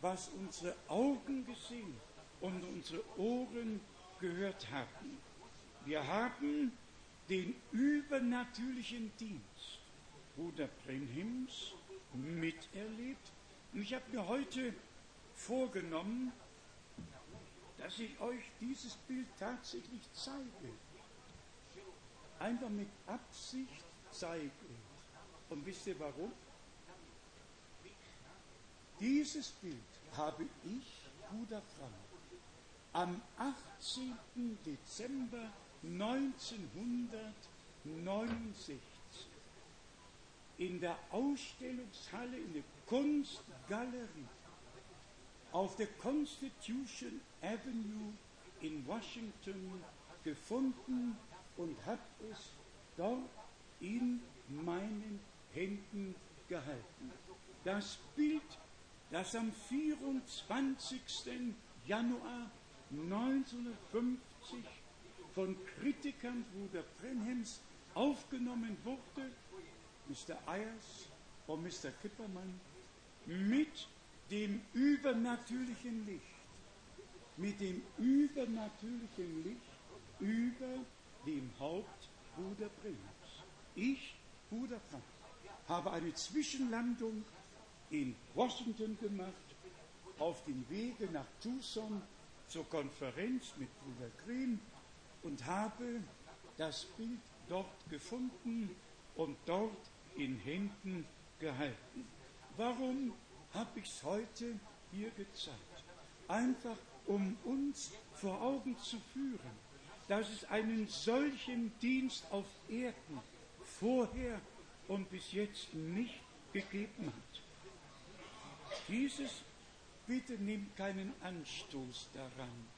was unsere Augen gesehen und unsere Ohren gehört haben. Wir haben den übernatürlichen Dienst Bruder Brenhims miterlebt. Und ich habe mir heute vorgenommen, dass ich euch dieses Bild tatsächlich zeige. Einfach mit Absicht zeige. Und wisst ihr warum? Dieses Bild habe ich, Bruder Frank, am 18. Dezember 1969 in der Ausstellungshalle in der Kunstgalerie auf der Constitution Avenue in Washington gefunden und habe es dort in meinen Händen gehalten. Das Bild, das am 24. Januar 1950 von Kritikern Bruder Brenhems aufgenommen wurde, Mr. Ayers und Mr. Kippermann, mit dem übernatürlichen Licht, mit dem übernatürlichen Licht über dem Haupt Bruder Brenhems. Ich, Bruder Frank, habe eine Zwischenlandung in Washington gemacht, auf dem Wege nach Tucson zur Konferenz mit Bruder Green und habe das Bild dort gefunden und dort in Händen gehalten. Warum habe ich es heute hier gezeigt? Einfach um uns vor Augen zu führen, dass es einen solchen Dienst auf Erden vorher und bis jetzt nicht gegeben hat. Dieses bitte nimmt keinen Anstoß daran.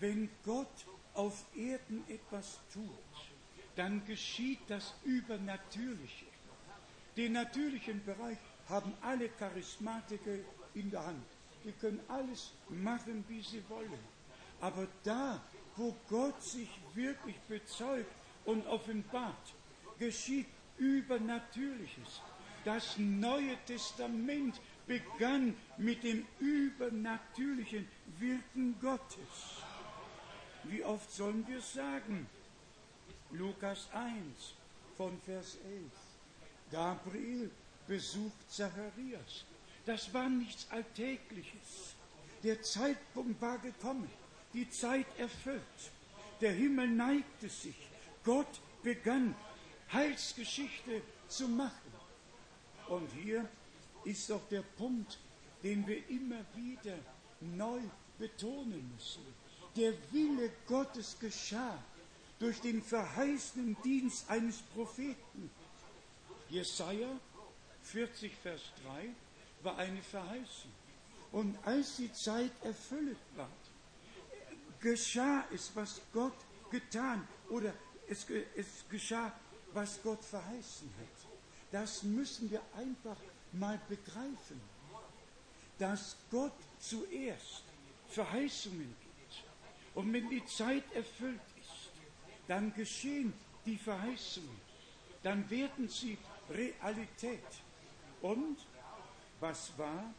Wenn Gott auf Erden etwas tut, dann geschieht das Übernatürliche. Den natürlichen Bereich haben alle Charismatiker in der Hand. Die können alles machen, wie sie wollen. Aber da, wo Gott sich wirklich bezeugt und offenbart, geschieht Übernatürliches. Das Neue Testament begann mit dem übernatürlichen Wirken Gottes. Wie oft sollen wir sagen? Lukas 1 von Vers 11. Gabriel besucht Zacharias. Das war nichts Alltägliches. Der Zeitpunkt war gekommen, die Zeit erfüllt. Der Himmel neigte sich. Gott begann Heilsgeschichte zu machen. Und hier ist doch der Punkt, den wir immer wieder neu betonen müssen. Der Wille Gottes geschah durch den verheißenen Dienst eines Propheten. Jesaja 40, Vers 3 war eine Verheißung. Und als die Zeit erfüllt war, geschah es, was Gott getan oder es, es geschah, was Gott verheißen hat. Das müssen wir einfach mal begreifen, dass Gott zuerst Verheißungen gibt. Und wenn die Zeit erfüllt ist, dann geschehen die Verheißungen. Dann werden sie Realität. Und was war?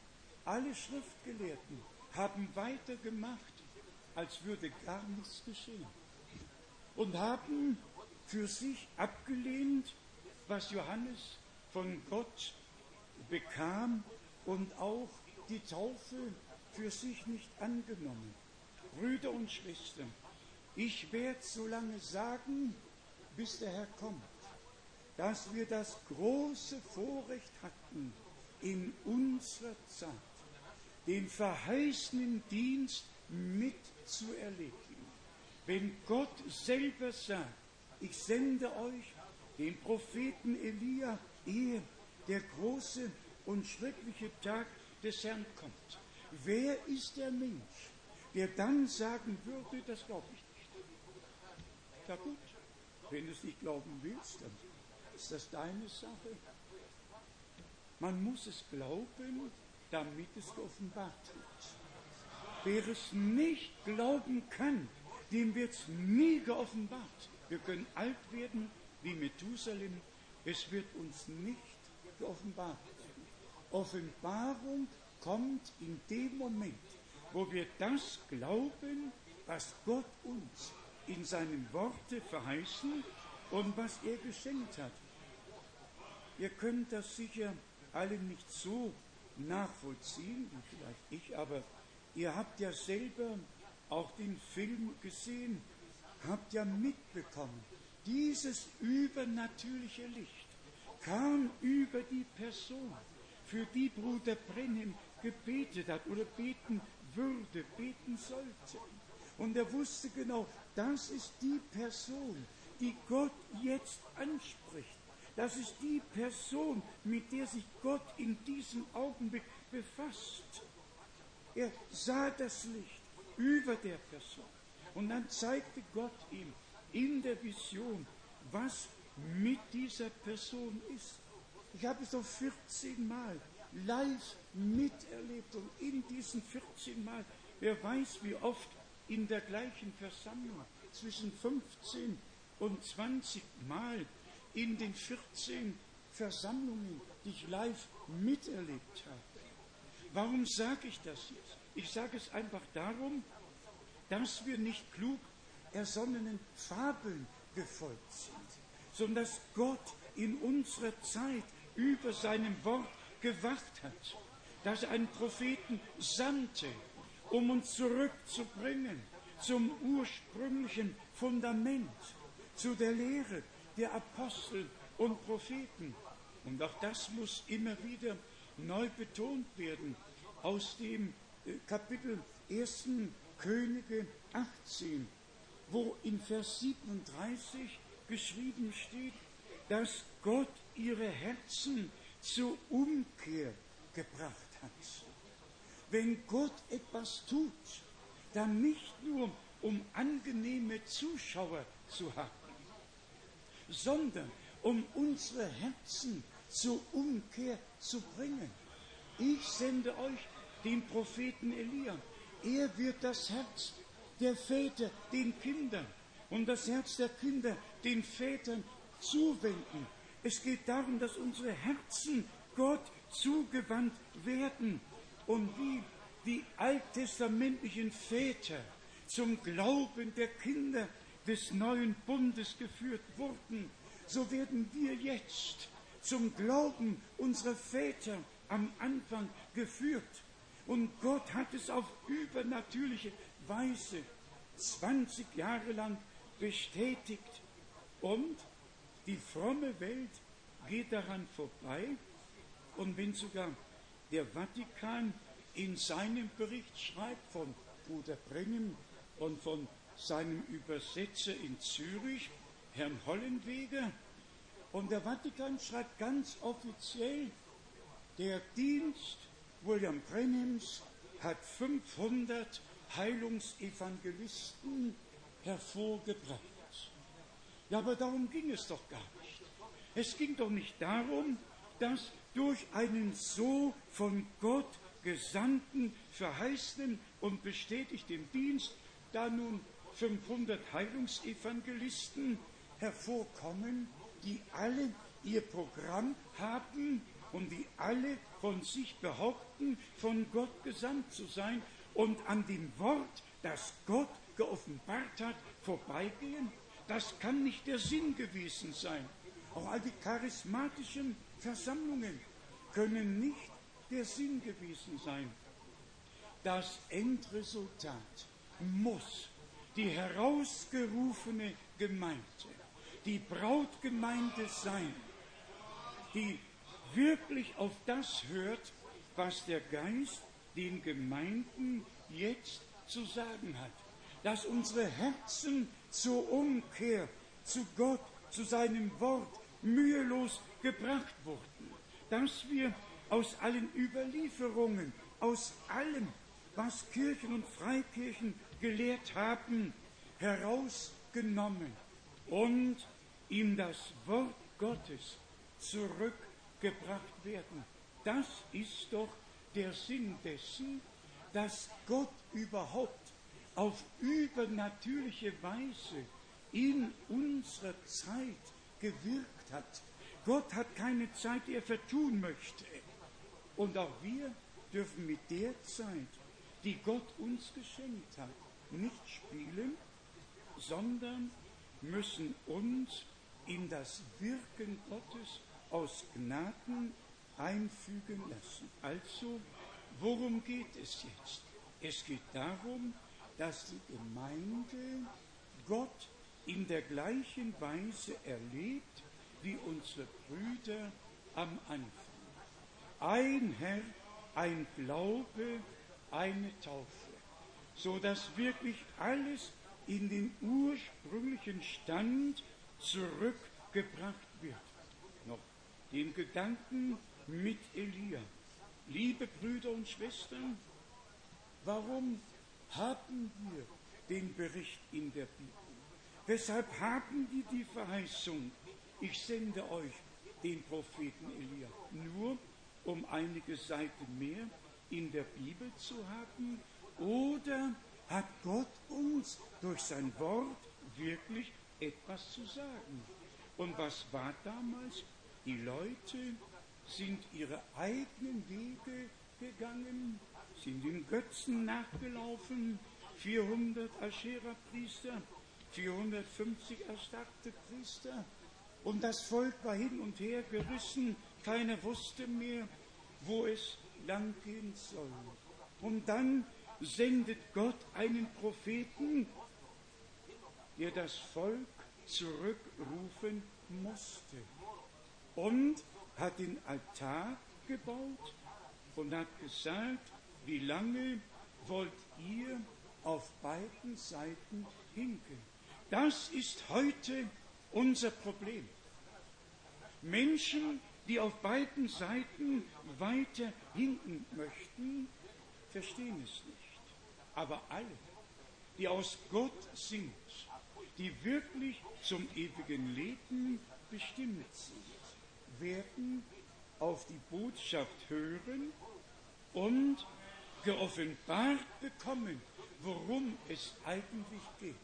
Alle Schriftgelehrten haben weitergemacht, als würde gar nichts geschehen. Und haben für sich abgelehnt, was Johannes von Gott bekam und auch die Taufe für sich nicht angenommen. Brüder und Schwestern, ich werde so lange sagen, bis der Herr kommt, dass wir das große Vorrecht hatten, in unserer Zeit den verheißenen Dienst mitzuerleben. Wenn Gott selber sagt, ich sende euch den Propheten Elia, ehe der große und schreckliche Tag des Herrn kommt. Wer ist der Mensch, der dann sagen würde, das glaube ich nicht? Ja gut, wenn du es nicht glauben willst, dann ist das deine Sache. Man muss es glauben, damit es geoffenbart wird. Wer es nicht glauben kann, dem wird es nie geoffenbart. Wir können alt werden wie Methusalem, es wird uns nicht geoffenbart. Offenbarung kommt in dem Moment, wo wir das glauben, was Gott uns in seinen Worte verheißen und was er geschenkt hat. Ihr könnt das sicher alle nicht so nachvollziehen, vielleicht ich, aber ihr habt ja selber auch den Film gesehen, habt ja mitbekommen, dieses übernatürliche Licht kam über die Person, für die Bruder Brenhem gebetet hat oder beten würde, beten sollte. Und er wusste genau, das ist die Person, die Gott jetzt anspricht. Das ist die Person, mit der sich Gott in diesem Augenblick befasst. Er sah das Licht über der Person. Und dann zeigte Gott ihm in der Vision, was mit dieser Person ist. Ich habe es doch 14 Mal live miterlebt und in diesen 14 Mal, wer weiß wie oft in der gleichen Versammlung, zwischen 15 und 20 Mal in den 14 Versammlungen, die ich live miterlebt habe. Warum sage ich das jetzt? Ich sage es einfach darum, dass wir nicht klug ersonnenen Fabeln gefolgt sind, sondern dass Gott in unserer Zeit über seinem Wort gewacht hat, dass er einen Propheten sandte, um uns zurückzubringen zum ursprünglichen Fundament, zu der Lehre der Apostel und Propheten. Und auch das muss immer wieder neu betont werden aus dem äh, Kapitel 1. Könige 18, wo in Vers 37 geschrieben steht, dass Gott ihre Herzen zur Umkehr gebracht hat. Wenn Gott etwas tut, dann nicht nur um angenehme Zuschauer zu haben, sondern um unsere Herzen zur Umkehr zu bringen. Ich sende euch den Propheten Elia. Er wird das Herz der Väter den Kindern und das Herz der Kinder den Vätern zuwenden. Es geht darum, dass unsere Herzen Gott zugewandt werden und wie die alttestamentlichen Väter zum Glauben der Kinder des neuen Bundes geführt wurden, so werden wir jetzt zum Glauben unserer Väter am Anfang geführt. Und Gott hat es auf übernatürliche Weise 20 Jahre lang bestätigt. Und die fromme Welt geht daran vorbei. Und wenn sogar der Vatikan in seinem Bericht schreibt von Bruder Brengen und von seinem Übersetzer in Zürich, Herrn Hollenweger, und der Vatikan schreibt ganz offiziell, der Dienst William Brenhams hat 500 Heilungsevangelisten hervorgebracht. Ja, aber darum ging es doch gar nicht. Es ging doch nicht darum, dass durch einen so von Gott gesandten, verheißenen und bestätigten Dienst da nun 500 Heilungsevangelisten hervorkommen, die alle ihr Programm haben und die alle von sich behaupten, von Gott gesandt zu sein und an dem Wort, das Gott geoffenbart hat, vorbeigehen? Das kann nicht der Sinn gewesen sein. Auch all die charismatischen Versammlungen können nicht der Sinn gewesen sein. Das Endresultat muss die herausgerufene Gemeinde, die Brautgemeinde sein, die wirklich auf das hört, was der Geist den Gemeinden jetzt zu sagen hat. Dass unsere Herzen zur Umkehr zu Gott, zu seinem Wort mühelos gebracht wurden. Dass wir aus allen Überlieferungen, aus allem, was Kirchen und Freikirchen gelehrt haben, herausgenommen und ihm das Wort Gottes zurückgebracht werden. Das ist doch der Sinn dessen, dass Gott überhaupt auf übernatürliche Weise in unserer Zeit gewirkt hat. Gott hat keine Zeit, die er vertun möchte. Und auch wir dürfen mit der Zeit, die Gott uns geschenkt hat, nicht spielen, sondern müssen uns in das Wirken Gottes aus Gnaden einfügen lassen. Also, worum geht es jetzt? Es geht darum, dass die Gemeinde Gott in der gleichen Weise erlebt wie unsere Brüder am Anfang. Ein Herr, ein Glaube, eine Taufe. So dass wirklich alles in den ursprünglichen Stand zurückgebracht wird. Noch den Gedanken mit Elia. Liebe Brüder und Schwestern, warum haben wir den Bericht in der Bibel? Weshalb haben wir die Verheißung, ich sende euch den Propheten Elia? Nur um einige Seiten mehr in der Bibel zu haben? Oder hat Gott uns durch sein Wort wirklich etwas zu sagen? Und was war damals? Die Leute sind ihre eigenen Wege gegangen, sind den Götzen nachgelaufen, 400 Aschera-Priester, 450 erstarkte Priester, und das Volk war hin und her gerissen, keiner wusste mehr, wo es langgehen soll. Und dann sendet Gott einen Propheten, der das Volk zurückrufen musste. Und hat den Altar gebaut und hat gesagt, wie lange wollt ihr auf beiden Seiten hinken? Das ist heute unser Problem. Menschen, die auf beiden Seiten weiter hinken möchten, verstehen es nicht. Aber alle, die aus Gott sind, die wirklich zum ewigen Leben bestimmt sind, werden auf die Botschaft hören und geoffenbart bekommen, worum es eigentlich geht.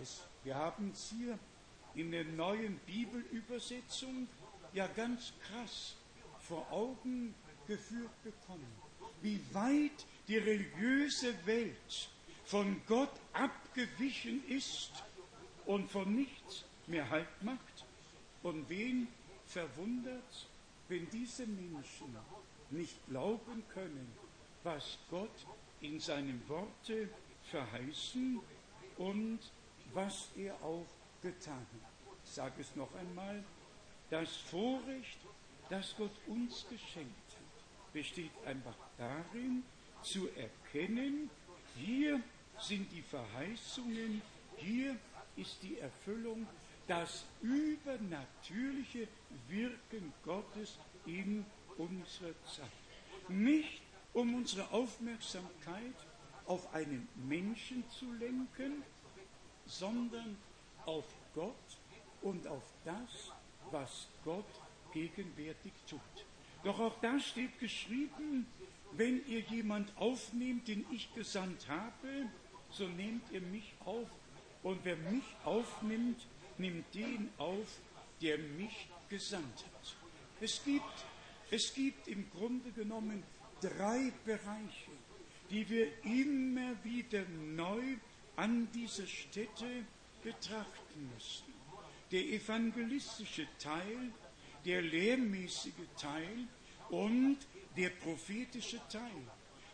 Es, wir haben es hier in der neuen Bibelübersetzung ja ganz krass vor Augen geführt bekommen, wie weit die religiöse Welt von Gott abgewichen ist und von nichts mehr Halt macht. Und wen verwundert, wenn diese Menschen nicht glauben können, was Gott in seinem Worte verheißen und was er auch getan hat. Ich sage es noch einmal, das Vorrecht, das Gott uns geschenkt hat, besteht einfach darin, zu erkennen, hier sind die Verheißungen, hier ist die Erfüllung, das übernatürliche Wirken Gottes in unserer Zeit. Nicht um unsere Aufmerksamkeit auf einen Menschen zu lenken, sondern auf Gott und auf das, was Gott gegenwärtig tut. Doch auch da steht geschrieben, wenn ihr jemand aufnehmt, den ich gesandt habe, so nehmt ihr mich auf. Und wer mich aufnimmt, nimmt den auf, der mich gesandt hat. Es gibt, es gibt im Grunde genommen drei Bereiche, die wir immer wieder neu an dieser Stätte betrachten müssen. Der evangelistische Teil, der lehrmäßige Teil und der prophetische Teil.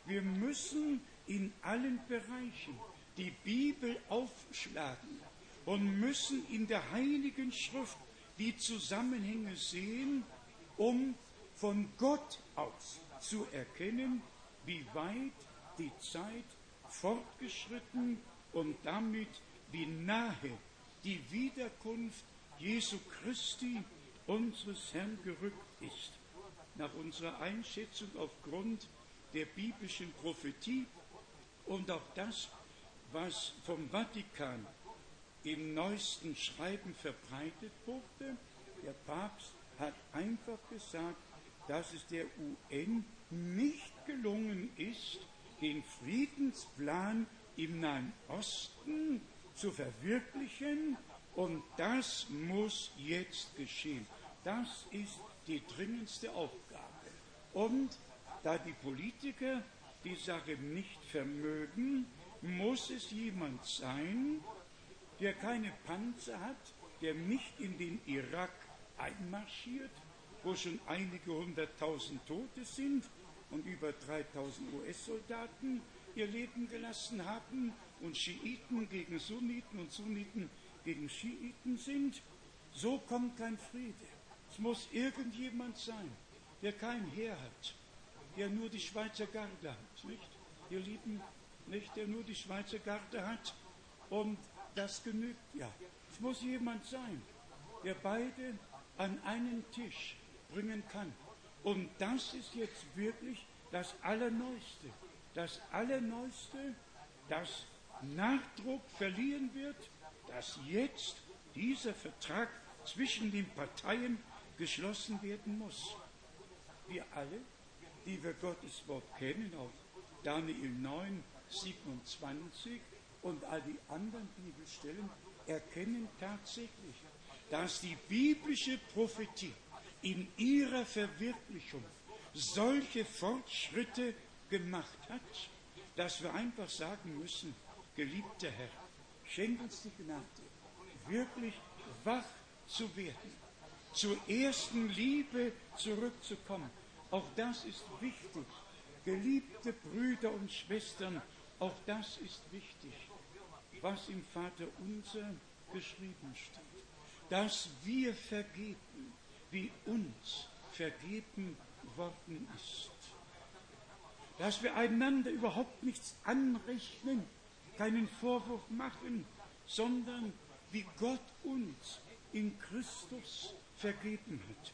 Wir müssen in allen Bereichen die Bibel aufschlagen und müssen in der Heiligen Schrift die Zusammenhänge sehen, um von Gott aus zu erkennen, wie weit die Zeit fortgeschritten und damit wie nahe die Wiederkunft Jesu Christi, unseres Herrn, gerückt ist. Nach unserer Einschätzung aufgrund der biblischen Prophetie und auch das, was vom Vatikan im neuesten Schreiben verbreitet wurde, der Papst hat einfach gesagt, dass es der UN nicht gelungen ist, den Friedensplan im Nahen Osten zu verwirklichen und das muss jetzt geschehen. Das ist die dringendste Aufgabe. Und da die Politiker die Sache nicht vermögen, muss es jemand sein, der keine Panzer hat, der nicht in den Irak einmarschiert, wo schon einige hunderttausend Tote sind und über 3000 US-Soldaten ihr Leben gelassen haben und Schiiten gegen Sunniten und Sunniten gegen Schiiten sind. So kommt kein Friede. Es muss irgendjemand sein, der kein Heer hat, der nur die Schweizer Garde hat, nicht? Ihr Lieben, nicht, der nur die Schweizer Karte hat und das genügt. Ja, es muss jemand sein, der beide an einen Tisch bringen kann. Und das ist jetzt wirklich das Allerneueste. Das Allerneueste, das Nachdruck verliehen wird, dass jetzt dieser Vertrag zwischen den Parteien geschlossen werden muss. Wir alle, die wir Gottes Wort kennen, auch Daniel 9, 27 und all die anderen Bibelstellen, erkennen tatsächlich, dass die biblische Prophetie in ihrer Verwirklichung solche Fortschritte gemacht hat, dass wir einfach sagen müssen, geliebter Herr, schenk uns die Gnade, wirklich wach zu werden, zur ersten Liebe zurückzukommen. Auch das ist wichtig. Geliebte Brüder und Schwestern, auch das ist wichtig, was im Vater unser geschrieben steht. Dass wir vergeben, wie uns vergeben worden ist. Dass wir einander überhaupt nichts anrechnen, keinen Vorwurf machen, sondern wie Gott uns in Christus vergeben hat.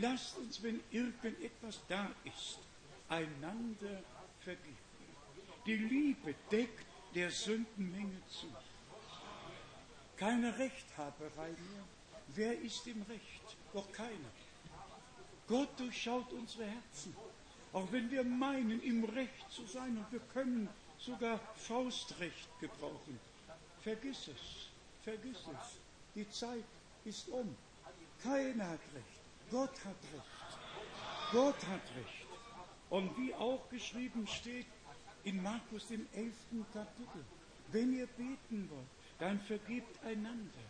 Lasst uns, wenn irgendetwas da ist, einander vergeben. Die Liebe deckt der Sündenmenge zu. Keine Rechthaberei mehr. Wer ist im Recht? Doch keiner. Gott durchschaut unsere Herzen. Auch wenn wir meinen, im Recht zu sein und wir können sogar Faustrecht gebrauchen. Vergiss es, vergiss es. Die Zeit ist um. Keiner hat Recht. Gott hat Recht. Gott hat Recht. Und wie auch geschrieben steht in Markus dem elften Kapitel, wenn ihr beten wollt, dann vergebt einander.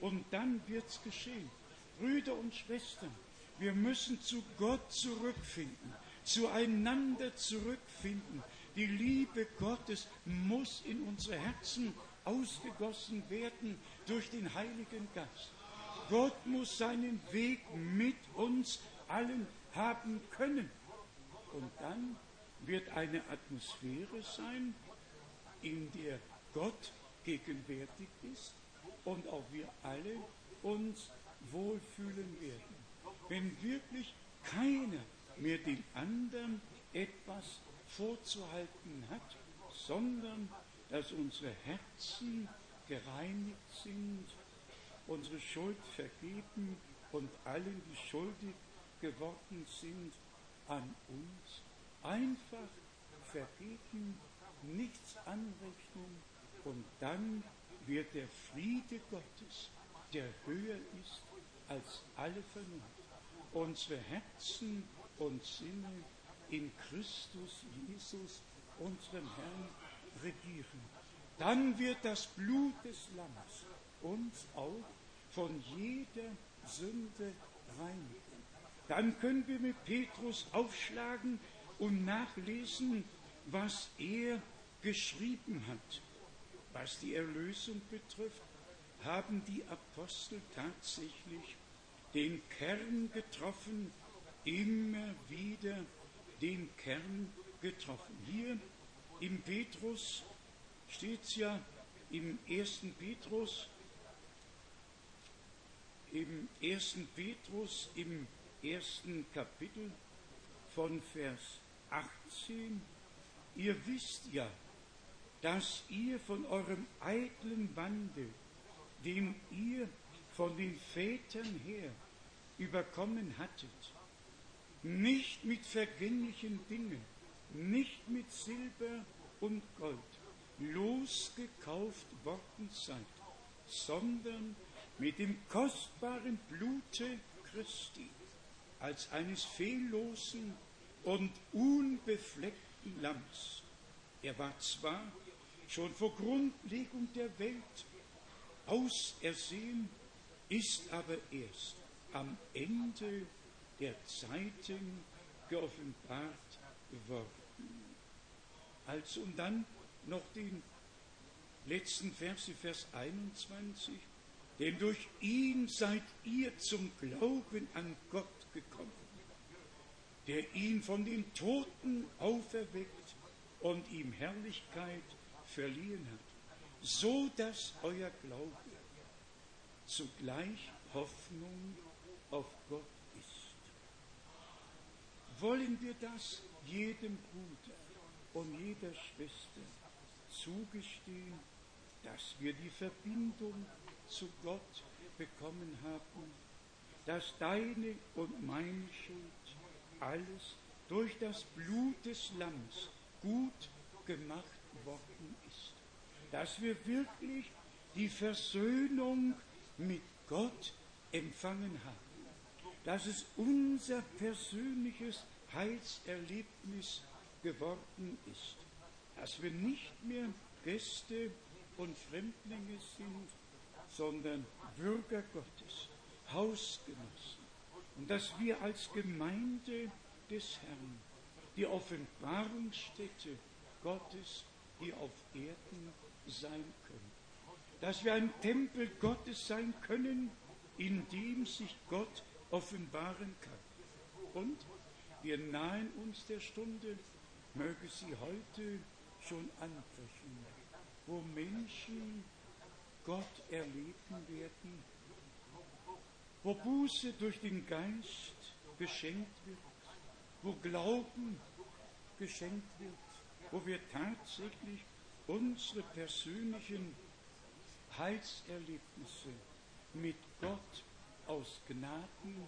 Und dann wird's geschehen. Brüder und Schwestern, wir müssen zu Gott zurückfinden, zueinander zurückfinden. Die Liebe Gottes muss in unsere Herzen ausgegossen werden durch den Heiligen Geist. Gott muss seinen Weg mit uns allen haben können. Und dann wird eine Atmosphäre sein, in der Gott gegenwärtig ist und auch wir alle uns wohlfühlen werden. Wenn wirklich keiner mehr den anderen etwas vorzuhalten hat, sondern dass unsere Herzen gereinigt sind, unsere Schuld vergeben und allen, die schuldig geworden sind, an uns einfach vergeben, nichts anrechnen und dann wird der Friede Gottes, der höher ist als alle Vernunft, unsere Herzen und Sinne in Christus Jesus, unserem Herrn, regieren. Dann wird das Blut des Lammes uns auch von jeder Sünde reinigen. Dann können wir mit Petrus aufschlagen und nachlesen, was er geschrieben hat. Was die Erlösung betrifft, haben die Apostel tatsächlich den Kern getroffen, immer wieder den Kern getroffen. Hier im Petrus steht es ja im ersten Petrus, im ersten Petrus, im ersten Kapitel von Vers 18, ihr wisst ja, dass ihr von eurem eitlen Wandel, dem ihr von den Vätern her überkommen hattet, nicht mit vergänglichen Dingen, nicht mit Silber und Gold losgekauft worden seid, sondern mit dem kostbaren Blute Christi als eines fehllosen und unbefleckten Lamms. Er war zwar schon vor Grundlegung der Welt ausersehen, ist aber erst am Ende der Zeiten geoffenbart worden. Also und dann noch den letzten Vers, Vers 21. Denn durch ihn seid ihr zum Glauben an Gott gekommen, der ihn von den Toten auferweckt und ihm Herrlichkeit verliehen hat, so dass euer Glaube zugleich Hoffnung auf Gott ist. Wollen wir das jedem Bruder und jeder Schwester zugestehen, dass wir die Verbindung zu Gott bekommen haben, dass deine und meine Schuld alles durch das Blut des Lamms gut gemacht worden ist, dass wir wirklich die Versöhnung mit Gott empfangen haben, dass es unser persönliches Heilserlebnis geworden ist, dass wir nicht mehr Gäste und Fremdlinge sind, sondern Bürger Gottes, Hausgenossen und dass wir als Gemeinde des Herrn die Offenbarungsstätte Gottes hier auf Erden sein können. Dass wir ein Tempel Gottes sein können, in dem sich Gott offenbaren kann. Und wir nahen uns der Stunde, möge sie heute schon anbrechen, wo Menschen Gott erleben werden, wo Buße durch den Geist geschenkt wird, wo Glauben geschenkt wird, wo wir tatsächlich unsere persönlichen Heilserlebnisse mit Gott aus Gnaden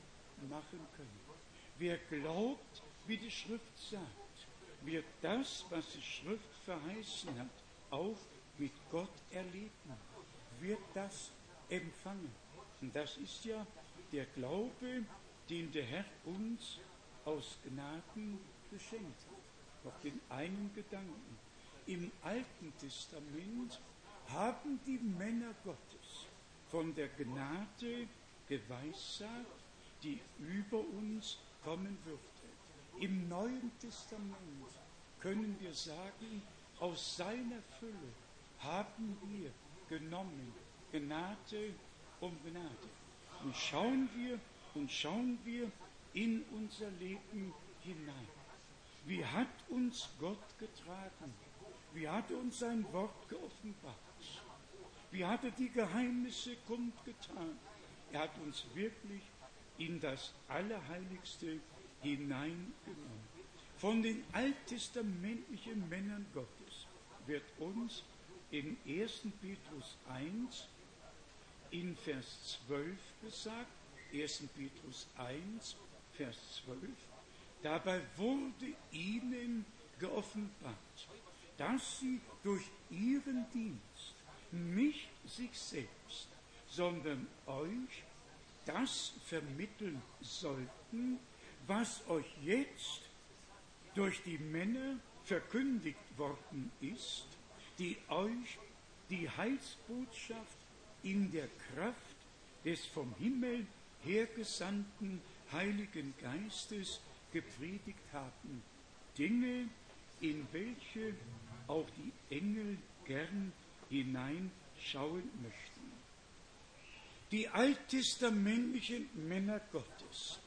machen können. Wer glaubt, wie die Schrift sagt, wird das, was die Schrift verheißen hat, auch mit Gott erleben, wird das empfangen. Und das ist ja der Glaube, den der Herr uns aus Gnaden geschenkt hat. Noch den einen Gedanken. Im Alten Testament haben die Männer Gottes von der Gnade geweissagt, die über uns kommen würde. Im Neuen Testament können wir sagen, aus seiner Fülle haben wir genommen Gnade um Gnade. Und schauen wir und schauen wir in unser Leben hinein. Wie hat uns Gott getragen? Wie hat uns sein Wort geoffenbart? Wie hat er die Geheimnisse kundgetan? Er hat uns wirklich in das Allerheiligste hineingenommen. Von den alttestamentlichen Männern Gottes wird uns in 1. Petrus 1 in Vers 12 gesagt, 1. Petrus 1, Vers 12, dabei wurde ihnen geoffenbart, dass sie durch ihren Dienst nicht sich selbst, sondern euch das vermitteln sollten, was euch jetzt durch die Männer verkündigt worden ist, die euch die Heilsbotschaft in der Kraft des vom Himmel hergesandten Heiligen Geistes gepredigt haben. Dinge, in welche auch die Engel gern hineinschauen möchten. Die alttestamentlichen Männer Gottes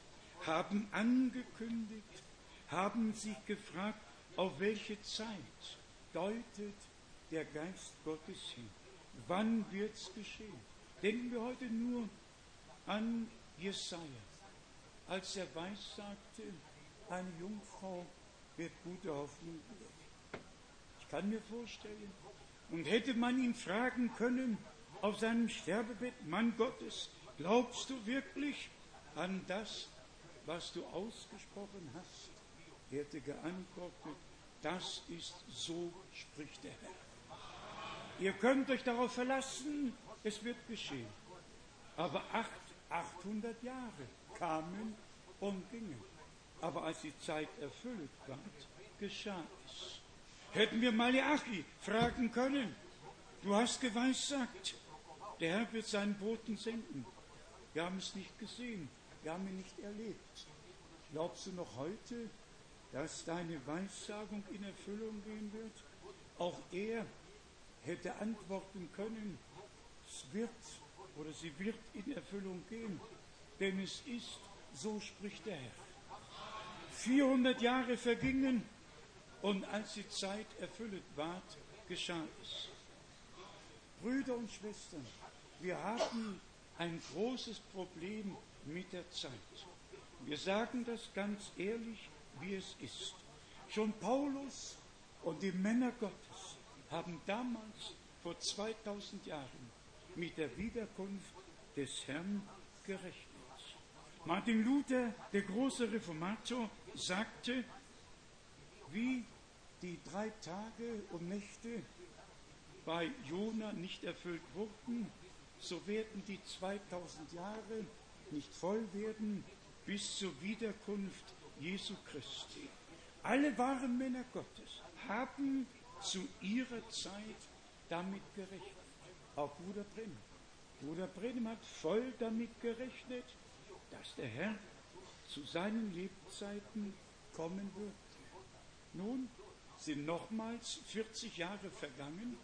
haben angekündigt, haben sich gefragt, auf welche Zeit deutet der Geist Gottes hin. Wann wird es geschehen? Denken wir heute nur an Jesaja, als er weiß sagte, eine Jungfrau wird gute Hoffnung wird. Ich kann mir vorstellen, und hätte man ihn fragen können auf seinem Sterbebett, Mann Gottes, glaubst du wirklich an das, was du ausgesprochen hast? Er hätte geantwortet, das ist so, spricht der Herr. Ihr könnt euch darauf verlassen, es wird geschehen. Aber acht, 800 Jahre kamen und gingen. Aber als die Zeit erfüllt war, geschah es. Hätten wir Malachi fragen können, du hast geweissagt, der Herr wird seinen Boten senden. Wir haben es nicht gesehen, wir haben ihn nicht erlebt. Glaubst du noch heute, dass deine Weissagung in Erfüllung gehen wird? Auch er hätte antworten können, es wird oder sie wird in Erfüllung gehen, denn es ist, so spricht der Herr. 400 Jahre vergingen Und als die Zeit erfüllt ward, geschah es. Brüder und Schwestern, wir haben ein großes Problem mit der Zeit. Wir sagen das ganz ehrlich, wie es ist. Schon Paulus und die Männer Gottes haben damals vor 2000 Jahren mit der Wiederkunft des Herrn gerechnet. Martin Luther, der große Reformator, sagte, wie die drei Tage und Nächte bei Jona nicht erfüllt wurden, so werden die 2000 Jahre nicht voll werden bis zur Wiederkunft Jesu Christi. Alle wahren Männer Gottes haben zu ihrer Zeit damit gerechnet. Auch Bruder Brenn. Bruder Brennem hat voll damit gerechnet, dass der Herr zu seinen Lebzeiten kommen wird. Nun sind nochmals 40 Jahre vergangen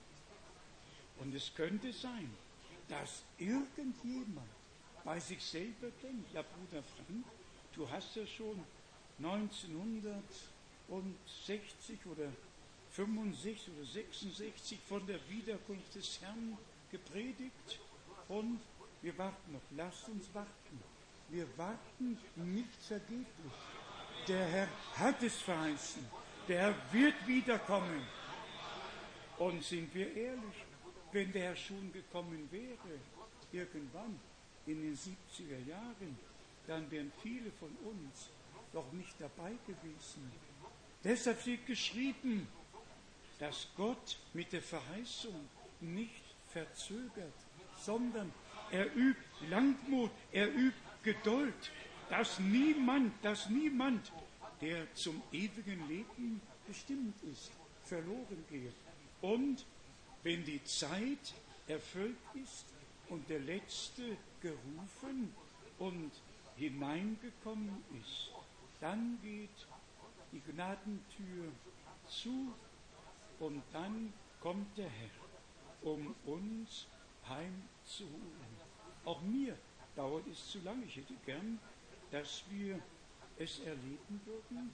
und es könnte sein, dass irgendjemand bei sich selber denkt, ja Bruder Frank, du hast ja schon 1960 oder 65 oder 66 von der Wiederkunft des Herrn gepredigt und wir warten noch. Lasst uns warten. Wir warten nicht vergeblich. Der Herr hat es verheißen. Der Herr wird wiederkommen. Und sind wir ehrlich, wenn der Herr schon gekommen wäre, irgendwann in den 70er Jahren, dann wären viele von uns doch nicht dabei gewesen. Deshalb steht geschrieben, dass Gott mit der Verheißung nicht verzögert, sondern er übt Langmut, er übt Geduld, dass niemand, dass niemand, der zum ewigen Leben bestimmt ist, verloren geht. Und wenn die Zeit erfüllt ist und der Letzte gerufen und hineingekommen ist, dann geht die Gnadentür zu dann kommt der Herr, um uns heimzuholen. Auch mir dauert es zu lange. Ich hätte gern, dass wir es erleben würden.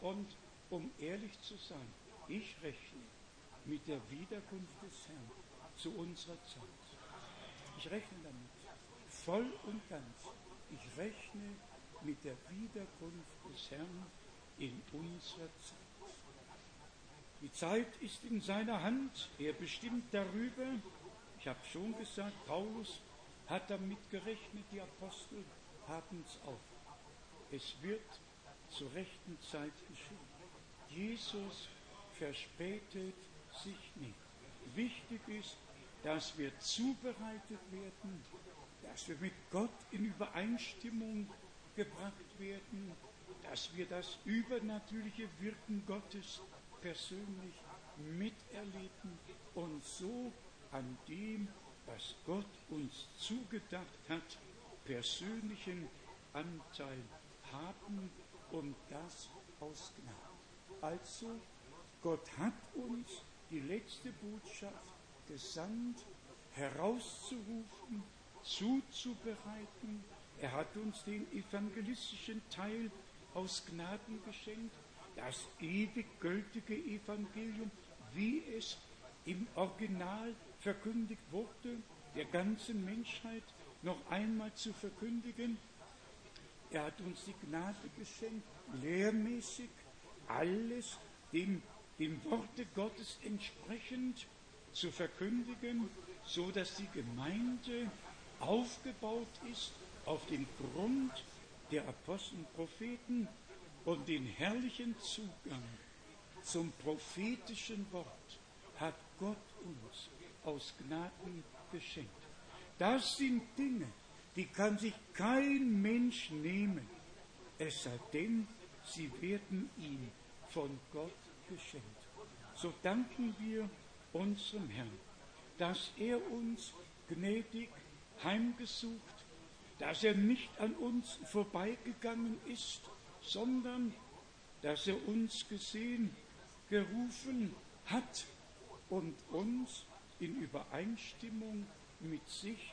Und um ehrlich zu sein, ich rechne mit der Wiederkunft des Herrn zu unserer Zeit. Ich rechne damit, voll und ganz. Ich rechne mit der Wiederkunft des Herrn in unserer Zeit. Die Zeit ist in seiner Hand. Er bestimmt darüber. Ich habe schon gesagt, Paulus hat damit gerechnet, die Apostel haben es auch. Es wird zur rechten Zeit geschehen. Jesus verspätet sich nicht. Wichtig ist, dass wir zubereitet werden, dass wir mit Gott in Übereinstimmung gebracht werden, dass wir das übernatürliche Wirken Gottes persönlich miterleben und so an dem, was Gott uns zugedacht hat, persönlichen Anteil haben und das aus Gnade. Also, Gott hat uns die letzte Botschaft gesandt, herauszurufen, zuzubereiten. Er hat uns den evangelistischen Teil aus Gnaden geschenkt, das ewig gültige Evangelium, wie es im Original verkündigt wurde, der ganzen Menschheit noch einmal zu verkündigen. Er hat uns die Gnade geschenkt, lehrmäßig alles dem, dem Worte Gottes entsprechend zu verkündigen, so dass die Gemeinde aufgebaut ist auf dem Grund der Apostel und Propheten und den herrlichen Zugang zum prophetischen Wort hat Gott uns aus Gnaden geschenkt. Das sind Dinge, die kann sich kein Mensch nehmen, es sei denn, sie werden ihm von Gott geschenkt. So danken wir unserem Herrn, dass er uns gnädig heimgesucht, dass er nicht an uns vorbeigegangen ist, sondern dass er uns gesehen, gerufen hat und uns in Übereinstimmung mit sich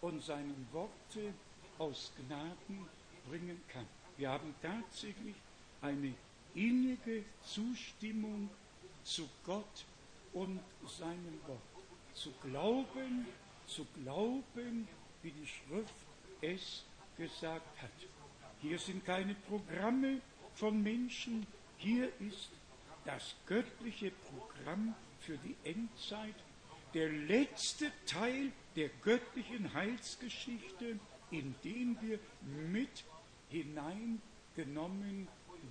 und seinen Worte aus Gnaden bringen kann. Wir haben tatsächlich eine innige Zustimmung zu Gott und seinem Wort. Zu glauben, zu glauben, wie die Schrift es gesagt hat. Hier sind keine Programme von Menschen, hier ist das göttliche Programm für die Endzeit, der letzte Teil der göttlichen Heilsgeschichte, in den wir mit hineingenommen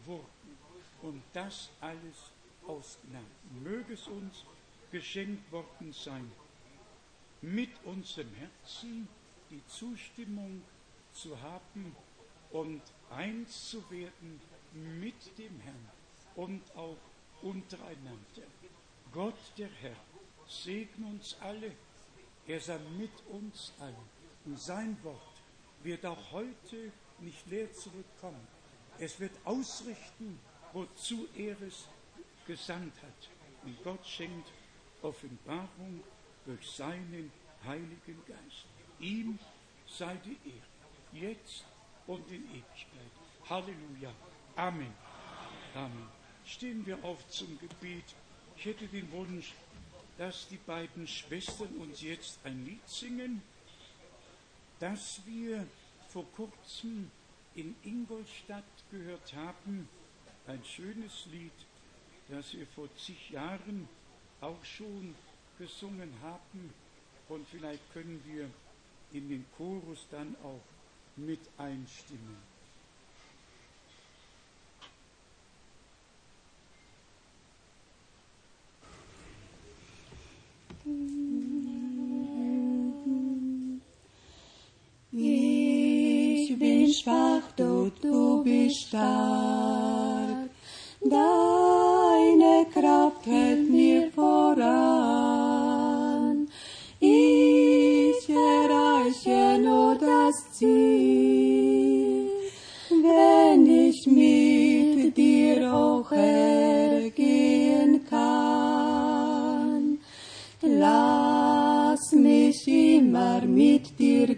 wurden. Und das alles aus Gnaden. Möge es uns geschenkt worden sein, mit unserem Herzen die Zustimmung zu haben und eins zu werden mit dem Herrn und auch untereinander. Gott der Herr segne uns alle, er sei mit uns allen. Und sein Wort wird auch heute nicht leer zurückkommen. Es wird ausrichten, wozu er es gesandt hat. Und Gott schenkt Offenbarung durch seinen Heiligen Geist. Ihm sei die Ehre, jetzt und in Ewigkeit. Halleluja. Amen. Amen. Stehen wir auf zum Gebet. Ich hätte den Wunsch, dass die beiden Schwestern uns jetzt ein Lied singen, das wir vor kurzem in Ingolstadt gehört haben. Ein schönes Lied, das wir vor zig Jahren auch schon gesungen haben. Und vielleicht können wir in den Chorus dann auch mit einstimmen.
Ich bin schwach, du, du bist stark. Deine Kraft hält mir voran. Ich erreiche nur das Ziel,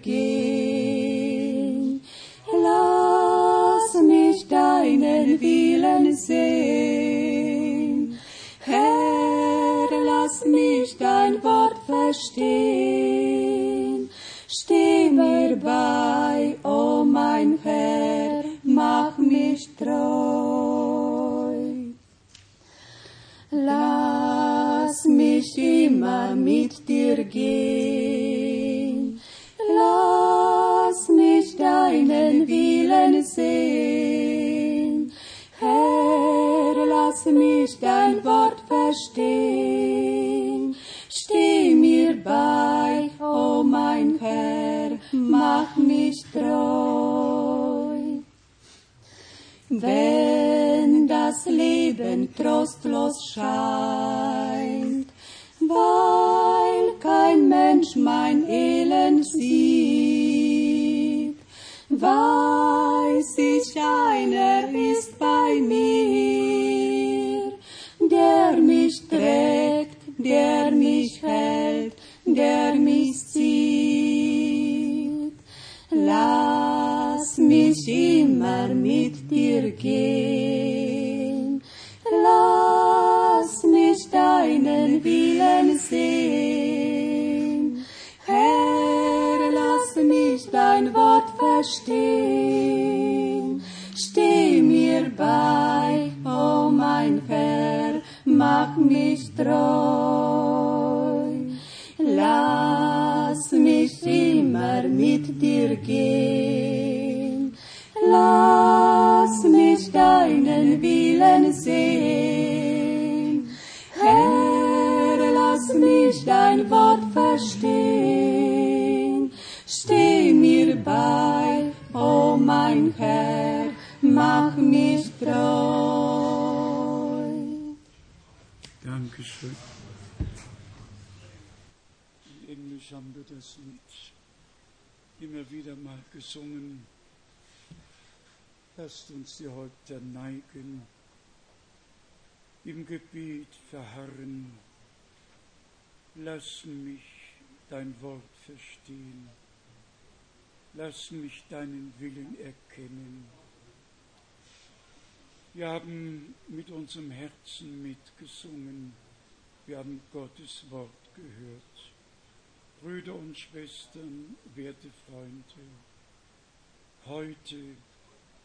gehen. Lass mich deinen Willen sehen. Herr, lass mich dein Wort verstehen. Steh mir bei, o oh mein Herr, mach mich treu. Lass mich immer mit dir gehen. Deinen Willen sehen. Herr, lass mich dein Wort verstehen. Steh mir bei, o oh mein Herr, mach mich treu. Wenn das Leben trostlos scheint, weil kein Mensch mein Elend sieht, weiß ich, einer ist bei mir, der mich trägt, der mich hält, der mich zieht. Lass mich immer mit dir gehen. Lass mich deinen Willen sehen. Herr, lass mich dein Wort verstehen. Steh mir bei, o oh mein Herr, mach mich treu. Lass mich immer mit dir gehen. Lass mich deinen Willen sehen. Herr, lass mich dein Wort verstehen. Mein Herr, mach mich treu.
Dankeschön. In Englisch haben wir das Lied immer wieder mal gesungen. Lasst uns die Häupter neigen, im Gebet verharren. Lass mich dein Wort verstehen. Lass mich deinen Willen erkennen. Wir haben mit unserem Herzen mitgesungen. Wir haben Gottes Wort gehört. Brüder und Schwestern, werte Freunde, heute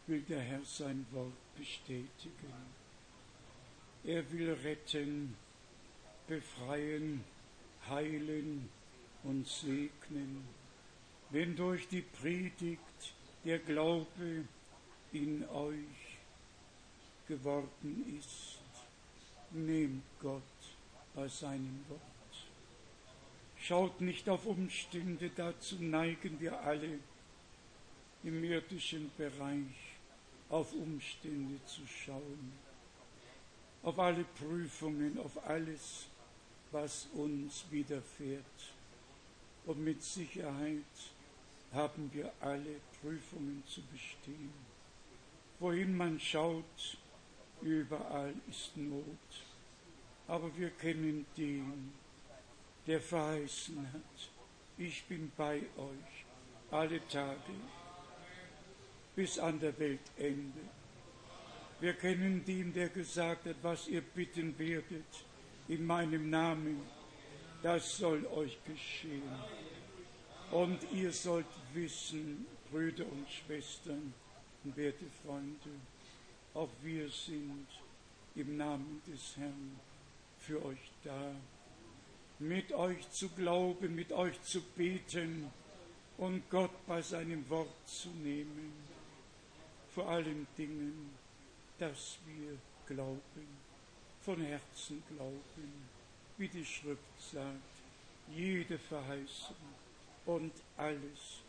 will der Herr sein Wort bestätigen. Er will retten, befreien, heilen und segnen. Wenn durch die Predigt der Glaube in euch geworden ist, nehmt Gott bei seinem Wort. Schaut nicht auf Umstände, dazu neigen wir alle im irdischen Bereich auf Umstände zu schauen, auf alle Prüfungen, auf alles, was uns widerfährt. Und mit Sicherheit haben wir alle Prüfungen zu bestehen. Wohin man schaut, überall ist Not. Aber wir kennen den, der verheißen hat, ich bin bei euch alle Tage bis an der Weltende. Wir kennen den, der gesagt hat, was ihr bitten werdet in meinem Namen, das soll euch geschehen. Und ihr sollt wissen, Brüder und Schwestern werte Freunde, auch wir sind im Namen des Herrn für euch da, mit euch zu glauben, mit euch zu beten und Gott bei seinem Wort zu nehmen, vor allen Dingen, dass wir glauben, von Herzen glauben, wie die Schrift sagt, jede Verheißung und alles,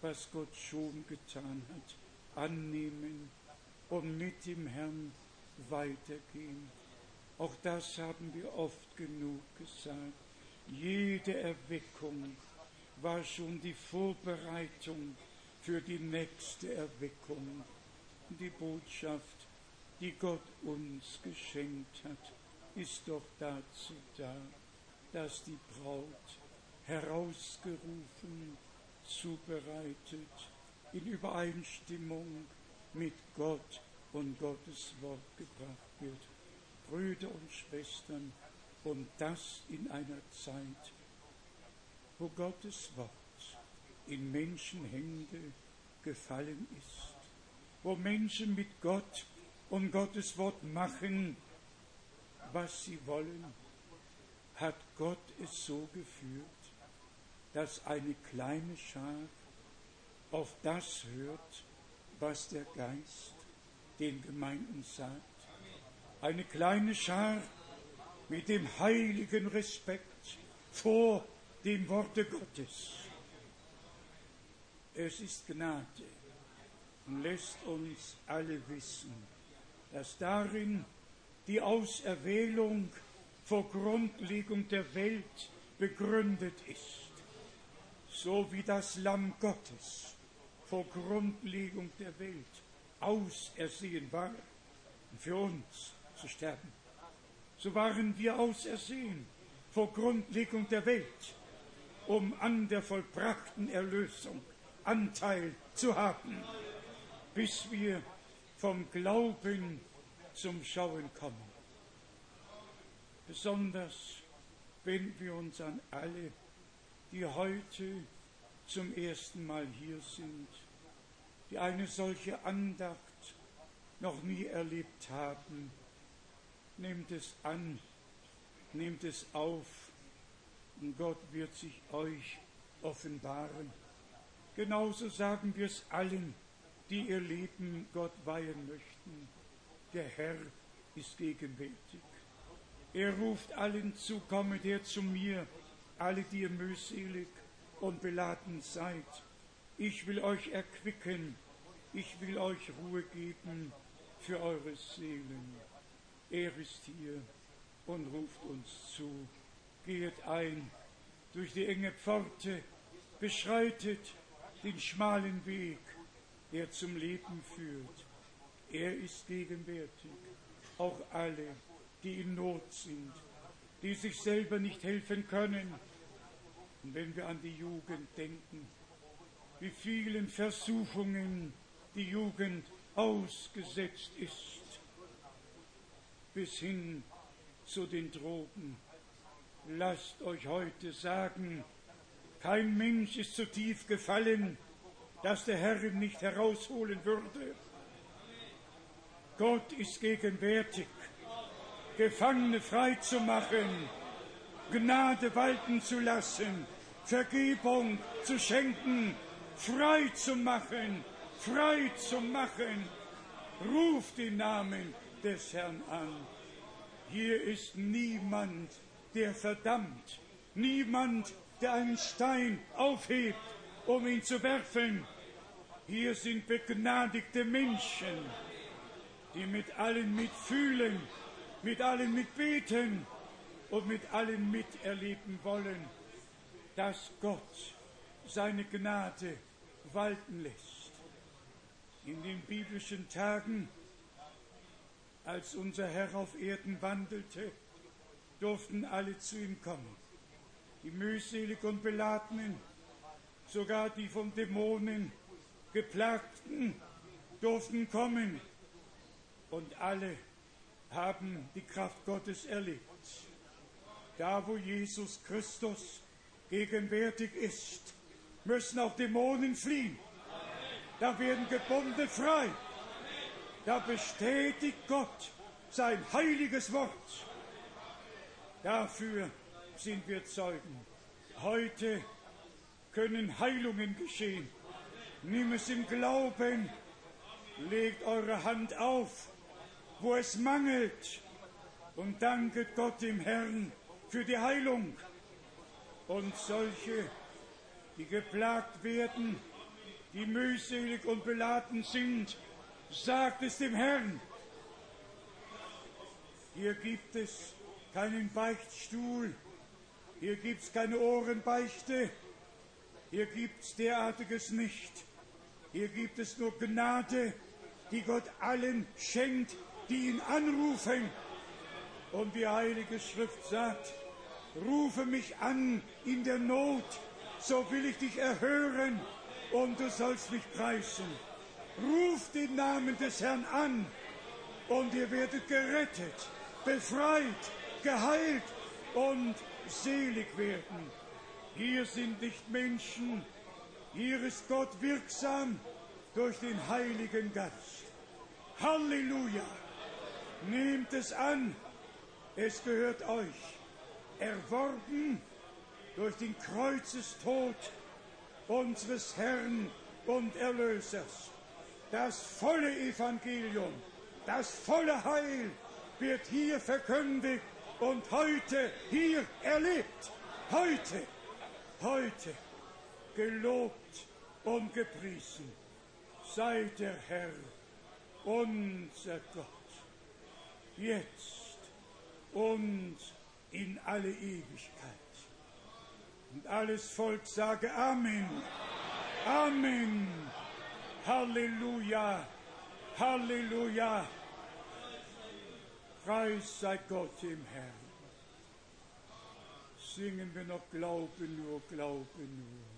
was Gott schon getan hat, annehmen und mit dem Herrn weitergehen. Auch das haben wir oft genug gesagt. Jede Erweckung war schon die Vorbereitung für die nächste Erweckung. Die Botschaft, die Gott uns geschenkt hat, ist doch dazu da, dass die Braut herausgerufen, zubereitet, in Übereinstimmung mit Gott und Gottes Wort gebracht wird. Brüder und Schwestern, und das in einer Zeit, wo Gottes Wort in Menschenhände gefallen ist, wo Menschen mit Gott und Gottes Wort machen, was sie wollen, hat Gott es so geführt, dass eine kleine Schar auf das hört, was der Geist den Gemeinden sagt. Eine kleine Schar mit dem heiligen Respekt vor dem Worte Gottes. Es ist Gnade und lässt uns alle wissen, dass darin die Auserwählung vor Grundlegung der Welt begründet ist so wie das Lamm Gottes vor Grundlegung der Welt ausersehen war, für uns zu sterben. So waren wir ausersehen vor Grundlegung der Welt, um an der vollbrachten Erlösung Anteil zu haben, bis wir vom Glauben zum Schauen kommen. Besonders wenn wir uns an alle die heute zum ersten Mal hier sind, die eine solche Andacht noch nie erlebt haben. Nehmt es an, nehmt es auf und Gott wird sich euch offenbaren. Genauso sagen wir es allen, die ihr Leben Gott weihen möchten. Der Herr ist gegenwärtig. Er ruft allen zu, kommet her zu mir, alle, die ihr mühselig und beladen seid. Ich will euch erquicken, ich will euch Ruhe geben für eure Seelen. Er ist hier und ruft uns zu. Geht ein durch die enge Pforte, beschreitet den schmalen Weg, der zum Leben führt. Er ist gegenwärtig. Auch alle, die in Not sind, die sich selber nicht helfen können, und wenn wir an die Jugend denken, wie vielen Versuchungen die Jugend ausgesetzt ist, bis hin zu den Drogen. Lasst euch heute sagen, kein Mensch ist so tief gefallen, dass der Herr ihn nicht herausholen würde. Gott ist gegenwärtig, Gefangene frei zu machen, Gnade walten zu lassen, Vergebung zu schenken, frei zu machen, frei zu machen. Ruft den Namen des Herrn an. Hier ist niemand, der verdammt, niemand, der einen Stein aufhebt, um ihn zu werfen. Hier sind begnadigte Menschen, die mit allen mitfühlen, mit allen mitbeten und mit allen miterleben wollen, dass Gott seine Gnade walten lässt. In den biblischen Tagen, als unser Herr auf Erden wandelte, durften alle zu ihm kommen. Die mühselig und Beladenen, sogar die von Dämonen geplagten, durften kommen. Und alle haben die Kraft Gottes erlebt. Da, wo Jesus Christus gegenwärtig ist, müssen auch Dämonen fliehen. Da werden Gebundene frei. Da bestätigt Gott sein heiliges Wort. Dafür sind wir Zeugen. Heute können Heilungen geschehen. Nimm es im Glauben. Legt eure Hand auf, wo es mangelt. Und danket Gott dem Herrn für die Heilung. Und solche, die geplagt werden, die mühselig und beladen sind, sagt es dem Herrn. Hier gibt es keinen Beichtstuhl, hier gibt es keine Ohrenbeichte, hier gibt es derartiges nicht. Hier gibt es nur Gnade, die Gott allen schenkt, die ihn anrufen. Und die Heilige Schrift sagt, rufe mich an in der Not, so will ich dich erhören und du sollst mich preisen. Ruf den Namen des Herrn an und ihr werdet gerettet, befreit, geheilt und selig werden. Hier sind nicht Menschen, hier ist Gott wirksam durch den Heiligen Geist. Halleluja! Nehmt es an, es gehört euch, erworben durch den Kreuzestod unseres Herrn und Erlösers. Das volle Evangelium, das volle Heil wird hier verkündigt und heute hier erlebt. Heute, heute gelobt und gepriesen sei der Herr, unser Gott, jetzt und in alle Ewigkeit. Und alles Volk sage Amen. Amen. Halleluja. Halleluja. Preis sei Gott im Herrn. Singen wir noch Glaube nur, Glaube nur.